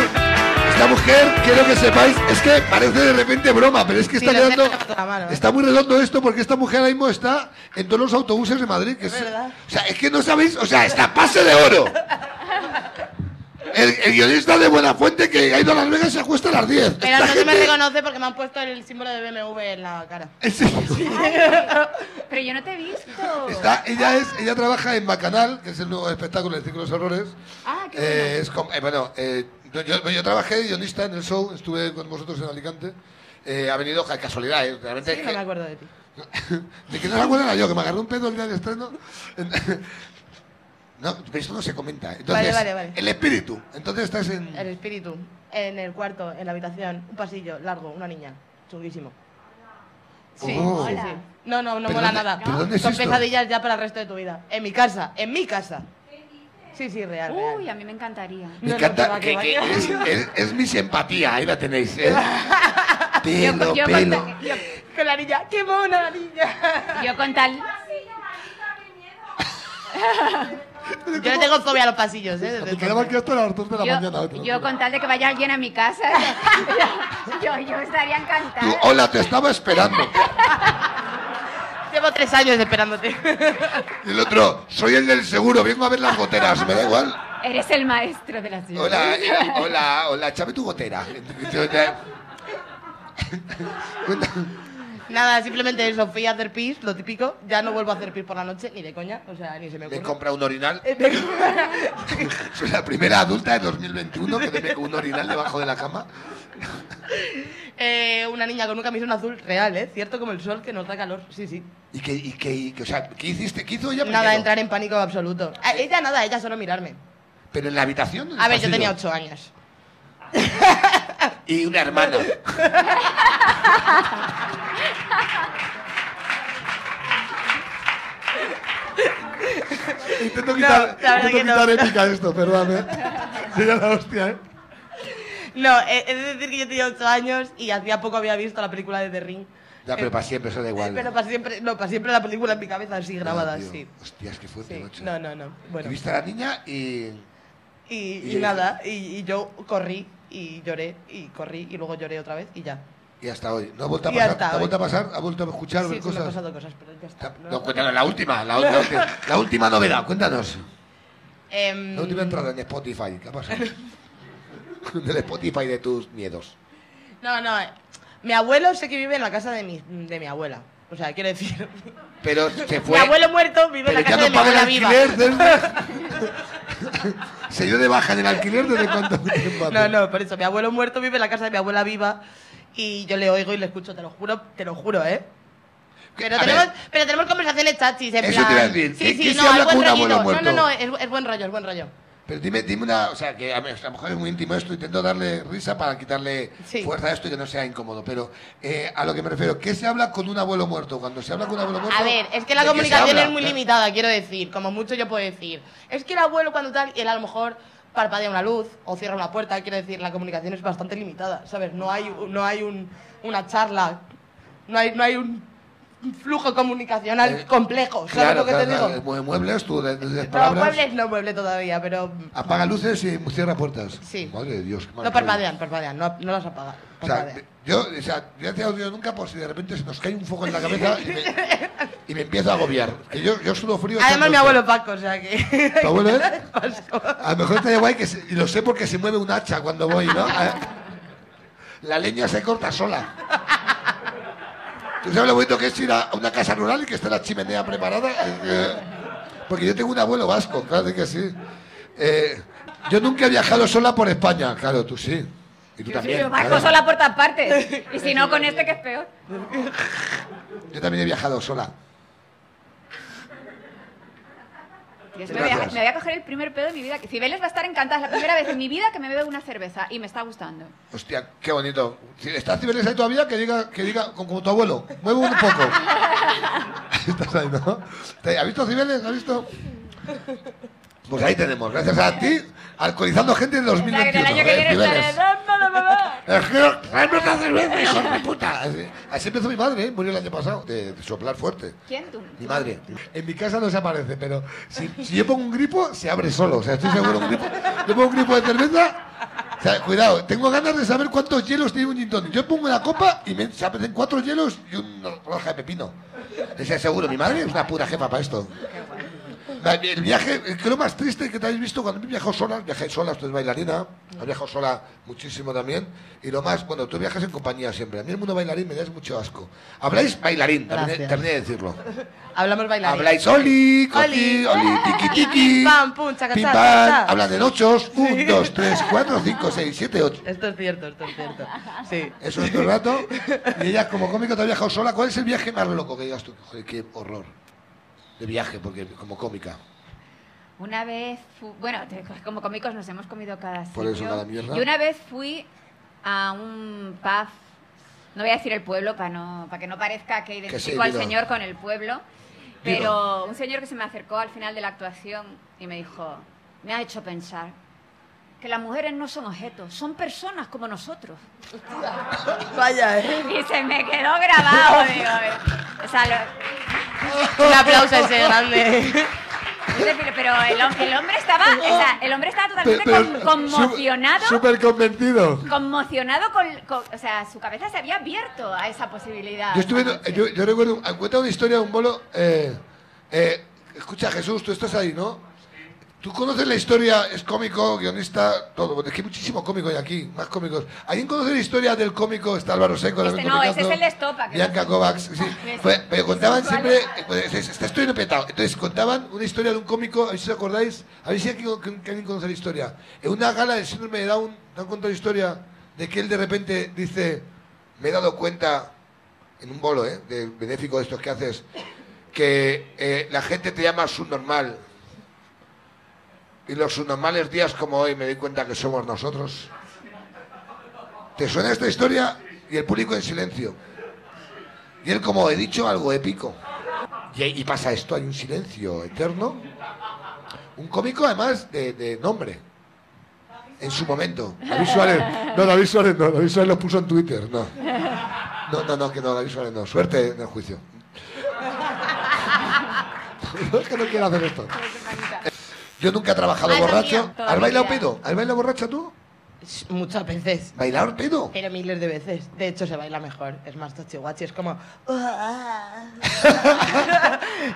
Esta mujer, quiero que sepáis, es que parece de repente broma, pero es que está quedando. mano, ¿eh? Está muy redondo esto porque esta mujer ahora mismo está en todos los autobuses de Madrid. Que es, verdad. o sea, es que no sabéis, o sea, está pase de oro. El, el guionista de Buena Fuente que ha ido a Las Vegas y se acuesta a las 10. Pero no se me reconoce porque me han puesto el símbolo de BMW en la cara. Pero yo no te he visto. Está- ella, es, ella trabaja en Bacanal, que es el nuevo espectáculo de los Horrores. Ah, qué Eh, bueno. es com- eh, bueno, eh, yo, yo- yo trabajé de guionista en el show, estuve con vosotros en Alicante. Eh, ha venido ca- casualidad, eh, realmente. Sí, es no que- me acuerdo de ti. de que no se acuerdan era yo, que me agarré un pedo el día del estreno. No, pero esto no se comenta. Entonces, Vale, vale, vale. El espíritu. Entonces estás en. El espíritu. En el cuarto, en la habitación, un pasillo largo, una niña. Chunguísimo. Sí, Oh. sí, sí. No, no, no ¿Pero mola dónde- nada. pero dónde es Son esto? pesadillas ya para el resto de tu vida. En mi casa, en mi casa. Sí, sí, real, real. Uy, a mí me encantaría. Me No, no, encanta que va, que que, va, que que va. es, es- es mi simpatía, ahí la tenéis. ¿eh? Yo, Pelo, yo pelo. con, yo, Con la niña, ¡qué mona la niña! yo con tal. Yo le tengo fobia a los pasillos, ¿eh? Desde Me quedaba aquí hasta las 2 de la mañana. Yo, te lo yo con tal de que vaya alguien a mi casa, yo, yo estaría Tú, encantada. hola, te estaba esperando. Llevo tres años esperándote. Y el otro, soy el del seguro, vengo a ver las goteras, me da igual. Eres el maestro de la ciudad. Hola, eh, hola, hola, échame tu gotera. Nada, simplemente eso, fui a hacer pis, lo típico. Ya no vuelvo a hacer pis por la noche, ni de coña, o sea, ni se me Me ocurre. comprado un orinal. Eh, me- Soy la primera adulta de 2021 que me un orinal debajo de la cama. Eh, una niña con un camisón azul real, ¿eh? Cierto como el sol que nos da calor. Sí, sí. ¿Y qué, y qué, y qué- o sea, ¿qué hiciste? ¿Qué hizo ella Nada, primero? entrar en pánico absoluto. Ah, ella nada, ella solo mirarme. Pero en la habitación. en el A ver, yo tenía ocho años. Y una hermana. Intento quitar, verdad intento que no. quitar épica de esto, perdóname. Sería la hostia, ¿eh? No, eh, es decir que yo tenía ocho años y hacía poco había visto la película de The Ring. Ya, pero para siempre, eso da igual. Pero para siempre, no, para siempre la película en mi cabeza así grabada, tío. sí. Hostias, qué fuerte, Sí, macho. no, no, no. Y Bueno, viste a la niña y... y, y- y nada, y, y yo corrí y lloré y corrí y luego lloré otra vez y ya. Y hasta hoy. ¿No ha vuelto a pasar? hasta ¿Te ha vuelto a pasar? ¿Ha vuelto a escuchar Sí, ver sí, me cosas? pasado cosas, pero ya está. No, cuéntanos, la última, la, la última, la última novedad, cuéntanos. Em, La última entrada en Spotify, ¿qué ha pasado? Del Spotify de tus miedos. No, no, mi abuelo sé que vive en la casa de mi, de mi abuela. O sea, quiero decir, Pero se mi fue... abuelo muerto vive en la casa de mi abuela viva. desde... ¿Se dio de baja en el alquiler desde cuánto tiempo? No, no, por eso. Mi abuelo muerto vive en la casa de mi abuela viva y yo le oigo y le escucho, te lo juro, te lo juro, ¿eh? Pero tenemos, pero tenemos conversaciones chachis, en Eso plan... te iba a decir. Sí, ¿Qué- sí, se no, habla es buen con un abuelo rollito. No, no, es, es buen rollo, es buen rollo. Pero dime, dime una, o sea, que a, mí, a lo mejor es muy íntimo esto, intento darle risa para quitarle Sí. fuerza a esto y que no sea incómodo, pero eh, a lo que me refiero, ¿qué se habla con un abuelo muerto? Cuando se habla con un abuelo muerto... A ver, es que la ¿de qué se comunicación es muy limitada, quiero decir. Como mucho yo puedo decir. Es que el abuelo cuando tal, él a lo mejor parpadea una luz o cierra una puerta, quiero decir, la comunicación es bastante limitada, ¿sabes? No hay, no hay un, una charla, no hay, no hay un flujo comunicacional Eh, complejo. ¿Sabes Claro, lo que claro, te digo? muebles, tú, de, No, muebles no mueble todavía, pero Apaga luces y cierra puertas. Sí. Madre de Dios. no parpadean, parpadean, no, no las apaga. O sea, yo, o sea, yo no te odio nunca por si de repente se nos cae un foco en la cabeza y me, y me empiezo a agobiar. Que yo, yo sudo frío. Además, mi abuelo Paco, o sea que. ¿Tu abuelo es? A lo mejor estaría guay que se- y lo sé porque se mueve un hacha cuando voy, ¿no? La leña se corta sola. ¿Tú sabes lo bonito que es ir a una casa rural y que esté la chimenea preparada? Eh, Porque yo tengo un abuelo vasco, claro que sí. Eh, yo nunca he viajado sola por España, claro, tú sí. Y tú también. Yo bajo claro. sola por todas partes. Y si no, con este que es peor. Yo también he viajado sola. Me, voy a, Gracias. me voy a coger el primer pedo de mi vida. Que Cibeles va a estar encantada. Es la primera vez en mi vida que me bebe una cerveza y me está gustando. Hostia, qué bonito. Si ¿Está Cibeles ahí todavía? Que diga, que diga como, como tu abuelo. Mueve un poco. Estás ahí, ¿no? ¿Te- ¿Has visto Cibeles? ¿Has visto? Pues ahí tenemos, gracias a ti, alcoholizando gente en O sea, que 2021. el año que ¿eh, viene cerveza, hijo de puta. Así, empezó mi madre, ¿eh? murió el año pasado, de, de soplar fuerte. ¿Quién tú? Mi madre. En mi casa no se aparece, pero si, si yo pongo un gripo, se abre solo. O sea, estoy seguro un gripo. Yo pongo un gripo de cerveza. O sea, cuidado, tengo ganas de saber cuántos hielos tiene un gin tonic. Yo pongo la copa y me, se aparecen cuatro hielos y una roja de pepino. Ese seguro, mi madre es una pura jefa para esto. La- El viaje, que lo más triste que te habéis visto cuando he viajado sola, viajé sola, tú eres bailarina, has viajado sola muchísimo también, y lo más, bueno, tú viajas en compañía siempre. A mí el mundo bailarín me da mucho asco. Habláis bailarín, terminé, Gracias. terminé de decirlo. Hablamos bailarín. Habláis oli, coti, Oli. oli, tiki tiki. Pam, pum, chaca, pim, pam. Hablan en ochos. Un, dos, tres, cuatro, cinco, seis, siete, ocho. Esto es cierto, esto es cierto. Sí. Eso es todo el rato. Y ella, como cómico, te ha viajado sola. ¿Cuál es el viaje más loco que digas tú? Joder, qué horror. De viaje, porque como cómica. Una vez, fu- bueno, como cómicos nos hemos comido cada Por eso, sitio. cada mierda. Y una vez fui a un pub, no voy a decir el pueblo para no, para que no parezca que identifico sí, al señor con el pueblo, pero un señor que se me acercó al final de la actuación y me dijo, me ha hecho pensar que las mujeres no son objetos, son personas como nosotros. Vaya, ¿eh? Y se me quedó grabado, digo. O sea, lo- Un aplauso a ese grande. es decir, pero el, hom- el hombre estaba, o sea, el hombre estaba totalmente con- conmocionado. Súper convencido. conmocionado con, con- o sea, su cabeza se había abierto a esa posibilidad. Yo estuve, yo, yo recuerdo, cuenta una historia de un bolo. eh, eh, escucha, Jesús, tú estás ahí, ¿no? Tú conoces la historia, es cómico, guionista, todo. Es que hay muchísimo cómico hay aquí, más cómicos. ¿Alguien conoce la historia del cómico? Está Álvaro Seco, Este no, ese es el de Estopa, Bianca no- Kovacs, sí. Pues, pero contaban siempre, eh, pues, es- está estoy petado. Entonces contaban una historia de un cómico, a ver si os acordáis, a ver si alguien conoce la historia. En una gala del síndrome de Down, te han contado la historia de que él de repente dice, me he dado cuenta, en un bolo, ¿eh? De benéfico de estos que haces, que eh, la gente te llama subnormal. Y los subnormales días como hoy me doy cuenta que somos nosotros. ¿Te suena esta historia? Y el público en silencio. Y él como he dicho algo épico. Y, y pasa esto, hay un silencio eterno. Un cómico además de, de nombre. En su momento. David Suárez. No, David Suárez no. David Suárez lo puso en Twitter. No. No, no, no, que no, David Suárez no. Suerte en el juicio. No es que no quiero hacer esto. Yo nunca he trabajado Ah, también, borracho. ¿Has todavía. bailado pedo? ¿Has bailado borracha tú? Muchas veces. ¿Bailar pedo? Pero miles de veces. De hecho, se baila mejor. Es más tochihuachi. Es como.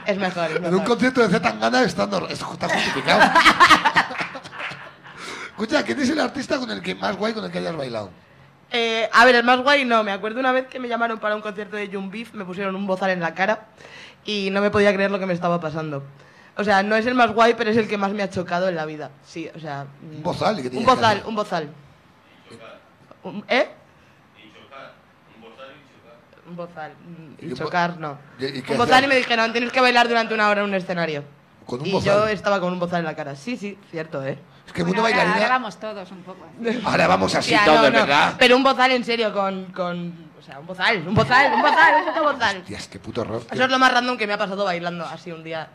es mejor. Es En un mejor. concierto de Zetangana está, nor- está justificado. Escucha, ¿quién es el artista con el que más guay con el que hayas bailado? Eh, a ver, el más guay no. Me acuerdo una vez que me llamaron para un concierto de Jung Beef, me pusieron un bozal en la cara y no me podía creer lo que me estaba pasando. O sea, no es el más guay, pero es el que más me ha chocado en la vida. Sí, o sea. Un bozal. ¿y qué Un que bozal, un bozal. Un- ¿Eh? Un bozal. mm, ¿Y chocar, no. ¿Y- Un bozal y me dijeron, tienes que bailar durante una hora en un escenario. Con un y bozal. yo estaba con un bozal en la cara. Sí, sí, cierto, ¿eh? Es que Bueno, ahora, ahora vamos todos un poco. así. Ahora vamos así Ya, todos, no, no. ¿verdad? Pero un bozal en serio, con, con. O sea, un bozal, un bozal, un bozal, un puto bozal. Hostias, qué puto horror. tío. Eso es lo más random que me ha pasado bailando así un día.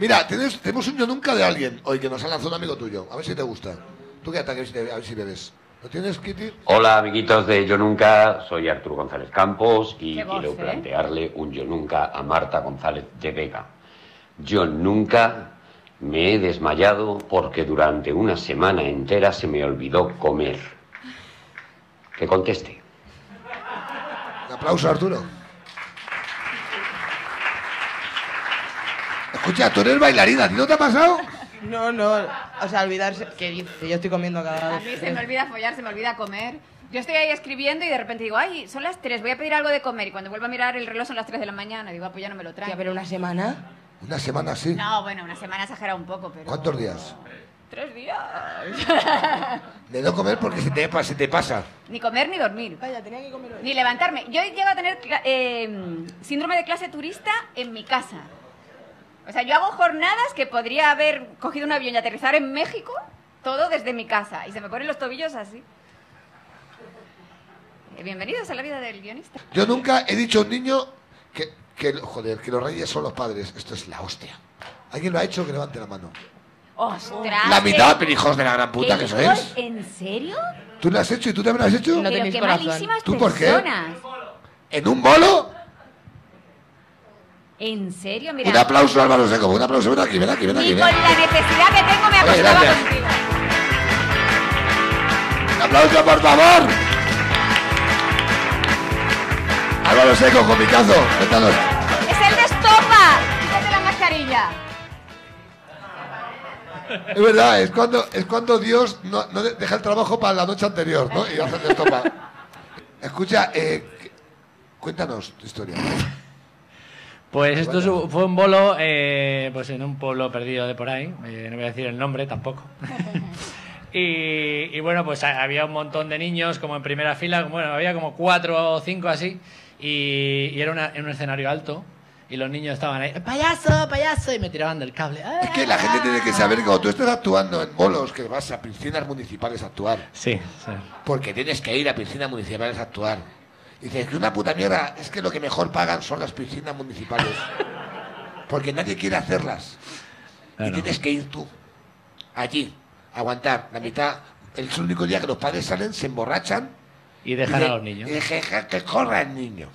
Mira, tenés- tenemos un yo nunca de alguien hoy que nos ha lanzado un amigo tuyo. A ver si te gusta. Tú quédate aquí, a ver si te- a ver si bebes. ¿Lo tienes, Kitty? Hola, amiguitos de Yo Nunca, soy Arturo González Campos y voz, quiero ¿eh? plantearle un Yo Nunca a Marta González de Vega. Yo nunca me he desmayado porque durante una semana entera se me olvidó comer. Que conteste. Un aplauso, Arturo. Escucha, tú eres bailarina, ¿a ti no te ha pasado? No, no. O sea, olvidarse. ¿Qué dice? Yo estoy comiendo cada A mí se me olvida follar, se me olvida comer. Yo estoy ahí escribiendo y de repente digo, ay, son las 3, voy a pedir algo de comer. Y cuando vuelvo a mirar el reloj son las 3 de la mañana. Digo, ah, pues ya no me lo traen. Ya, pero una semana. Una semana así. No, bueno, una semana exagera un poco, pero... ¿Cuántos días? Tres días. De no comer porque se te, pa- se te pasa. ni comer ni dormir. Vaya, tenía que comer hoy. Ni levantarme. Yo llego a tener cla- eh, síndrome de clase turista en mi casa. O sea, yo hago jornadas que podría haber cogido un avión y aterrizar en México, todo desde mi casa. Y se me ponen los tobillos así. Eh, Bienvenidos a la vida del guionista. Yo nunca he dicho a un niño que, que, joder, que los reyes son los padres. Esto es la hostia. ¿Alguien lo ha hecho? Que levante la mano. ¡Ostras! La mitad, pero hijos de la gran puta que hijos, sois. ¿En serio? ¿Tú lo has hecho y tú también lo has hecho? No Pero qué corazón. malísimas ¿Tú por qué? personas. ¿En un bolo? ¿En serio? Mira. Un aplauso, Álvaro Seco. Un aplauso. Ven aquí, ven aquí, ven aquí. Ni ven. con la necesidad que tengo me acostaba contigo. Un aplauso, por favor. Álvaro Seco, comicazo. Cuéntanos. ¡Es el de estopa! Quítate la mascarilla. Es verdad, es cuando, es cuando Dios no, no de- deja el trabajo para la noche anterior, ¿no? Y hace de estopa. Escucha, eh, cuéntanos tu historia. Pues esto es un- fue un bolo eh, pues en un pueblo perdido de por ahí, eh, no voy a decir el nombre tampoco. y, y bueno, pues ha- había un montón de niños como en primera fila, bueno, había como cuatro o cinco así, y, y era una- en un escenario alto, y los niños estaban ahí, payaso, payaso, y me tiraban del cable. ¡Ah! Es que la gente tiene que saber que cuando tú estás actuando en bolos, que vas a piscinas municipales a actuar, Sí, sí. porque tienes que ir a piscinas municipales a actuar. Y dices que una puta mierda, es que lo que mejor pagan son las piscinas municipales. Porque nadie quiere hacerlas. Y tienes que ir tú, allí, aguantar la mitad. Es el único día que los padres salen, se emborrachan Y dejan de- a los niños. Y dejan que corra el niño.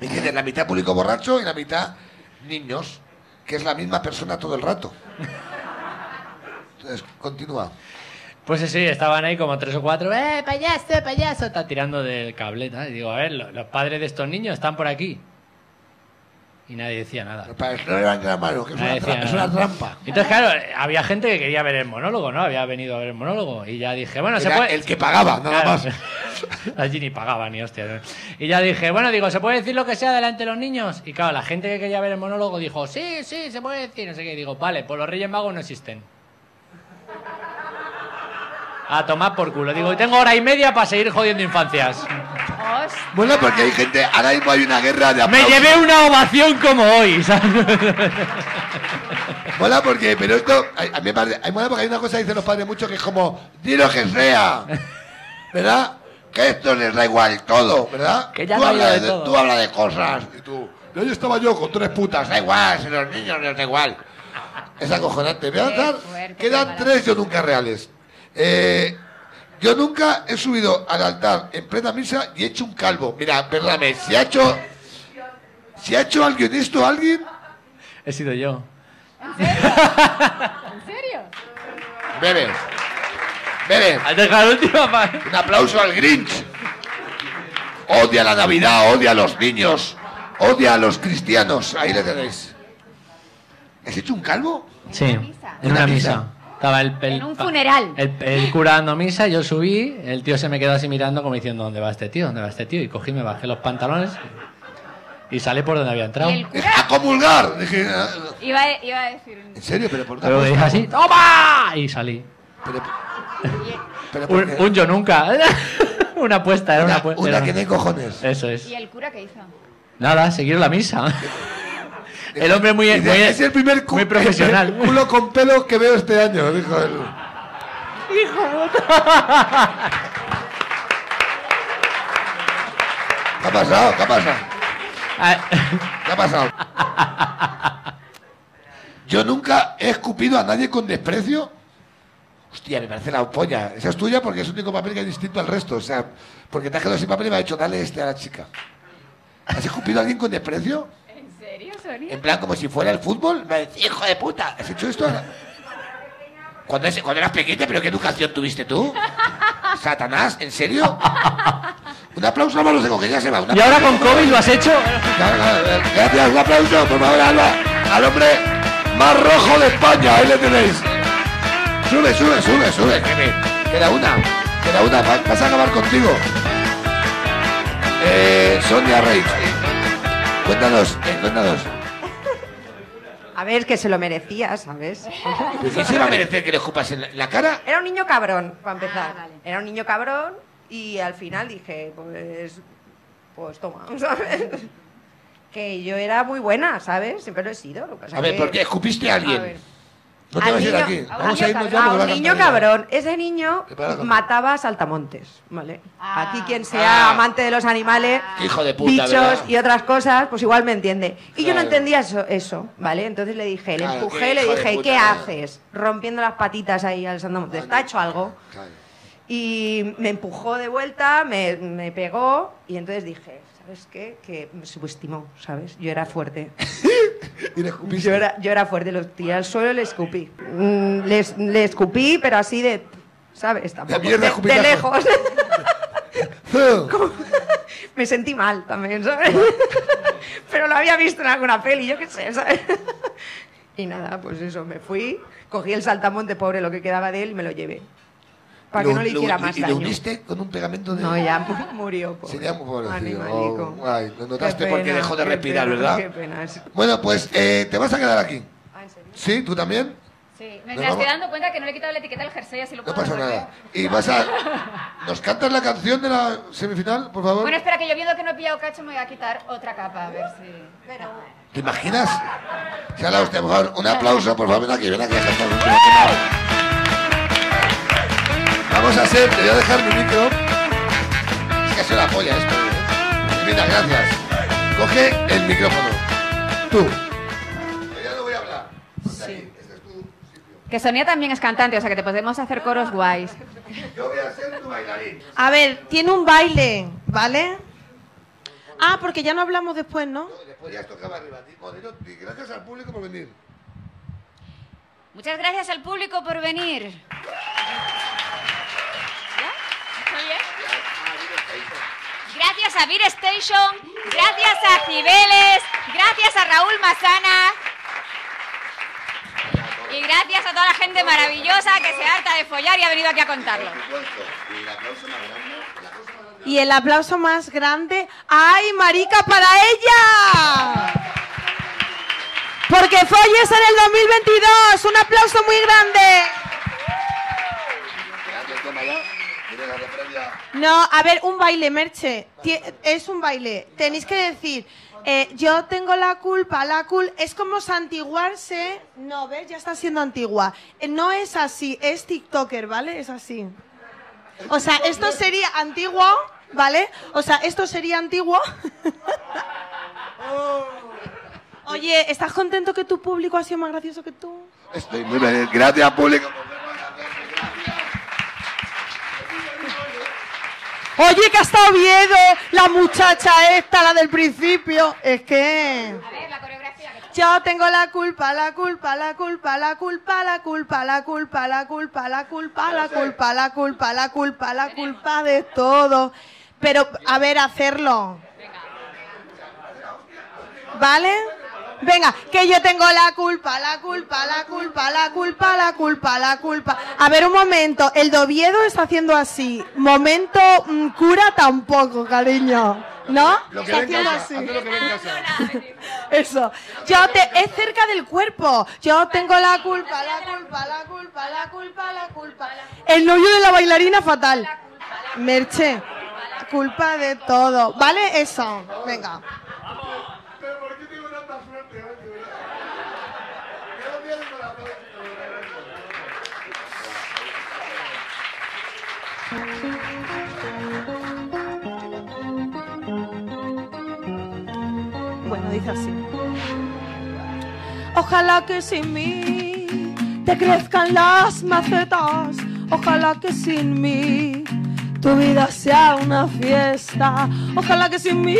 Y la mitad público borracho y la mitad niños, que es la misma persona todo el rato. Entonces, continúa. Pues sí, estaban ahí como tres o cuatro, ¡eh, payaso, payaso! Está tirando del cable, tal. Y digo, a ver, lo- los padres de estos niños están por aquí. Y nadie decía nada. Los padres no levanten la mano, que es Nadie una, decía tra- es nada. una trampa. Entonces, claro, había gente que quería ver el monólogo, ¿no? Había venido a ver el monólogo. Y ya dije, bueno, se Era puede. el que pagaba, nada más. Allí ni pagaba ni hostia. ¿no? Y ya dije, bueno, digo, ¿se puede decir lo que sea delante de los niños? Y claro, la gente que quería ver el monólogo dijo, sí, sí, se puede decir, no sé qué. Y digo, vale, pues los Reyes Magos no existen. A tomar por culo. Digo, y tengo hora y media para seguir jodiendo infancias. Hostia. Bueno, porque hay gente, ahora mismo hay una guerra de Me aplausos. llevé una ovación como hoy, ¿sabes? Mola porque, pero esto, a, a mí me parece, hay mola porque hay una cosa que dicen los padres mucho que es como, di lo que sea, ¿verdad? Que esto les da igual todo, ¿verdad? Que ya tú, no hablas de de, todo. tú hablas de cosas y tú, y ahí estaba yo con tres putas, da igual, si los niños les da igual. Es acojonante. Voy a dar- quedan tres yo nunca reales. Eh, yo nunca he subido al altar en plena misa y he hecho un calvo. Mira, perdóname, si ha hecho, si ha hecho alguien esto, alguien, He sido yo. ¿En serio? bebe, bebe. Has dejado la última pa- Un aplauso al Grinch. Odia la Navidad, odia a los niños, odia a los cristianos. Ahí le tenéis. ¿Has hecho un calvo? Sí, misa. en una Una misa. Estaba el, el- En un funeral. El, el cura dando misa, yo subí, el tío se me quedó así mirando como diciendo, ¿dónde va este tío? ¿Dónde va este tío? Y cogí, me bajé los pantalones y salí por donde había entrado. Y el Dije, cura ¡A comulgar! Dije, ah, iba, a- iba a decir... ¿en serio? ¿Pero por qué? Luego dije así, ¡toma! Y salí. Pero, pero ¿por Un, yo nunca. una apuesta, era una Una, apuesta. una que no hay cojones. Eso es. ¿Y el cura qué hizo? Nada, seguir la misa. El hombre muy, Dice, muy, es el primer muy profesional. el culo con pelo que veo este año, dijo él. ¿Qué ha pasado? ¿Qué ha pasado? Ah, ¿Qué ha pasado? Yo nunca he escupido a nadie con desprecio. Hostia, me parece la polla. Esa es tuya porque es el único papel que es distinto al resto. O sea, porque te has quedado sin papel y me ha dicho, dale este a la chica. ¿Has escupido a alguien con desprecio? ¿En plan, como si fuera el fútbol. Me ha dicho, hijo de puta, ¿has hecho esto? Cuando, es- cuando eras pequeña, ¿pero qué educación tuviste tú? Satanás, ¿en serio? Un aplauso a Álvaro Seco, que ya se va. Y ahora con COVID lo has hecho. Gracias, un aplauso, por favor, Alba, al hombre más rojo de España. Ahí le tenéis. Sube, sube, sube, sube. que Queda una, queda una. va- Vas a acabar contigo. Eh, Sonia eh, Cuéntanos, eh, cuéntanos. A ver, que se lo merecía, ¿sabes? ¿Quién se va a merecer que le escupas en la, cara? Era un niño cabrón, para empezar. Ah, vale. Era un niño cabrón y al final dije, pues, pues toma, ¿sabes? Que yo era muy buena, ¿sabes? Siempre lo he sido. Lo que pasa A ver, que- ¿por qué escupiste a A alguien? ver. No te Al vas a ir de niño- aquí. a un Vamos a niño irnos cab- ya. a porque va un a niño cantar ella. cabrón. Ese niño Prepara la mataba saltamontes, ¿vale? Ah. Aquí quien sea Ah. amante de los animales, Hijo de puta, bichos ¿verdad? y otras cosas, pues igual me entiende. Y yo no Claro. entendía eso, eso, ¿vale? Entonces le dije, le Claro, empujé qué le hijo de dije, puta, ¿qué ¿verdad? haces? Rompiendo las patitas ahí al saltamontes. ¿Está hecho algo? Claro. Y me empujó de vuelta, me, me pegó y entonces dije, ¿sabes qué? Que me subestimó, ¿sabes? Yo era fuerte. Y le escupiste. Yo era, yo era fuerte, lo tiré al suelo y le escupí. Mm, le, le escupí, pero así de, ¿sabes? Tampoco, mierda, de, lejos. Me sentí mal también, ¿sabes? pero lo había visto en alguna peli, yo qué sé, ¿sabes? y nada, pues eso, me fui, cogí el saltamonte pobre, lo que quedaba de él, y me lo llevé. Para que Lo- no le lo- hiciera más ¿Y le daño. uniste con un pegamento de.? No, ya mu- murió, pobre. Sería muy pobrecillo. Animalico. Oh, ay, lo notaste Qué porque pena, dejó de respirar, pena, ¿verdad? Qué pena. Bueno, pues eh, te vas a quedar aquí. Ah, ¿en serio? ¿Sí? ¿Tú también? Sí, me, estoy dando cuenta que no le he quitado la etiqueta al jersey, así lo No puedo pasa devolver. nada. ¿Y vas a. ¿Nos cantas la canción de la semifinal, por favor? Bueno, espera, que yo viendo que no he pillado cacho me voy a quitar otra capa, a ver si... No. ¿Te imaginas? Se habla usted, por favor. Un aplauso, por favor. Ven aquí, ven aquí a cantar Vamos a hacer, te voy a dejar mi micro. Es que sido la polla esto. ¿eh? Mira, gracias. Coge el micrófono. Tú. Yo ya no voy a hablar. Ponte ahí, ese es tu sitio. Que Sonia también es cantante, o sea que te podemos hacer coros guays. Yo voy a ser tu bailarín. A ver, tiene un baile, ¿vale? Ah, porque ya no hablamos después, ¿no? Después ya tocaba arriba. Di gracias al público por venir. Muchas gracias al público por venir. ¿Ya? ¿Está bien? Gracias a Beer Station, gracias a Cibeles, gracias a Raúl Masana y gracias a toda la gente maravillosa que se harta de follar y ha venido aquí a contarlo. Y el aplauso más grande. ¡Ay, marica, para ella! Porque folles en el 2022. Un aplauso muy grande. No, a ver, un baile, Merche. Es un baile. Tenéis que decir, eh, yo tengo la culpa, la culpa. Es como santiguarse. No, ¿ves? Ya está siendo antigua. Eh, No es así, es TikToker, ¿vale? Es así. O sea, esto sería antiguo, ¿vale? O sea, esto sería antiguo. Oye, ¿estás contento que tu público ha sido más gracioso que tú? Estoy muy bien. Gracias, público. Oye, que ha estado Oviedo, la muchacha esta, la del principio. Es que... A ver, la coreografía. Yo tengo la culpa, la culpa, la culpa, la culpa, la culpa, la culpa, la culpa, la culpa, la culpa, la culpa, la culpa, la culpa de todo. Pero, a ver, hacerlo. ¿Vale? Venga, que yo tengo la culpa, la culpa, la culpa, la culpa, la culpa, la culpa. A ver, un momento. El de Oviedo está haciendo así. Momento mm, cura tampoco, cariño. ¿No? Lo que Está haciendo así. lo que venga. Eso. Yo te, es cerca del cuerpo. Yo tengo la culpa, la culpa, la culpa, la culpa, la culpa. El novio de la bailarina fatal. Merche. Culpa de todo. ¿Vale? Eso. Venga. Dice así. Ojalá que sin mí te crezcan las macetas. Ojalá que sin mí tu vida sea una fiesta. Ojalá que sin mí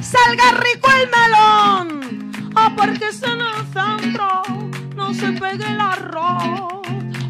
salga rico el melón. O porque se en el no se pegue el arroz.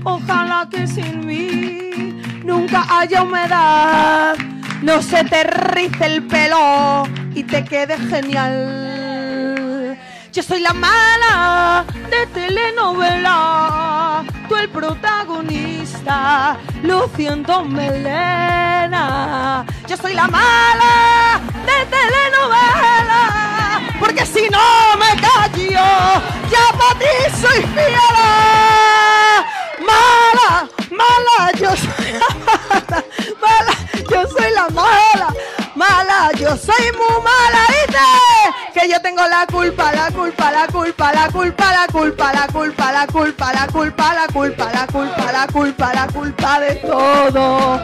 Ojalá que sin mí nunca haya humedad. No se te rice el pelo y te quede genial. Yo soy la mala de telenovela, tú el protagonista, luciendo melena. Yo soy la mala de telenovela, porque si no me callo, ya para ti soy fiera. Mala, mala, yo soy la mala, mala, yo soy la mala, mala, yo soy muy mala, ¿viste? Que yo tengo la culpa, la culpa, la culpa, la culpa, la culpa, la culpa, la culpa, la culpa, la culpa, la culpa, la culpa, la culpa de todo.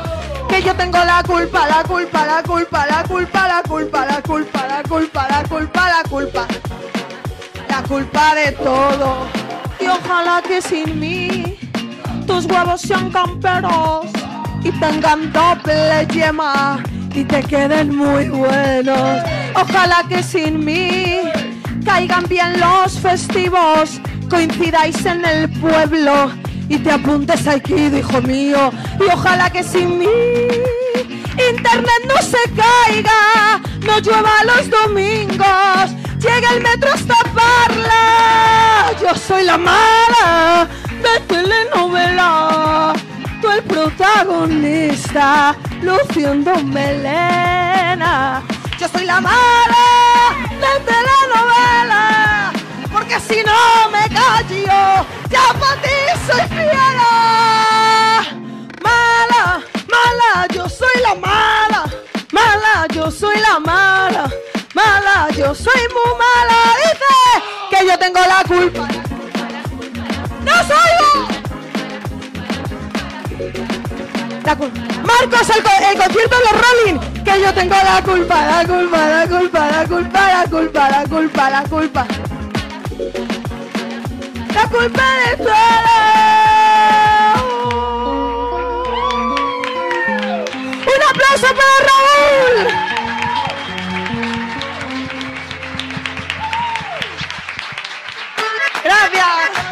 Que yo tengo la culpa, la culpa, la culpa, la culpa, la culpa, la culpa, la culpa, la culpa, la culpa, la culpa de todo. Y ojalá que sin mí tus huevos sean camperos y tengan doble yema y te queden muy buenos. Ojalá que sin mí caigan bien los festivos, coincidáis en el pueblo y te apuntes a Aikido, hijo mío. Y ojalá que sin mí internet no se caiga, no llueva los domingos, llega el metro hasta Parla. Yo soy la mala de telenovela, tú el protagonista, luciendo melena. Yo soy la mala de telenovela, porque si no me callo, ya para ti soy fiera. Mala, mala, yo soy la mala, mala, yo soy la mala, mala, yo soy muy mala. Dice que yo tengo la culpa. ¡No soy La. Marcos, el, co- concierto de los Rolling, que yo tengo la culpa, la culpa, la culpa, la culpa, la culpa, la culpa, la culpa. La culpa de todo. Un aplauso para Raúl. Gracias.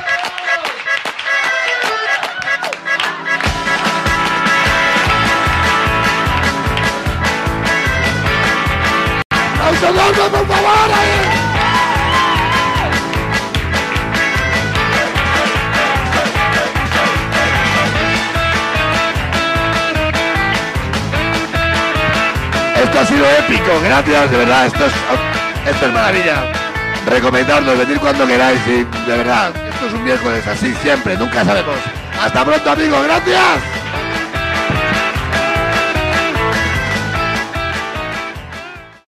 Esto ha sido épico, gracias, de verdad, esto es, esto es maravilla. Recomendarlo, venir cuando queráis y de verdad, esto es un miércoles así siempre, nunca sabemos. Hasta pronto amigos, gracias.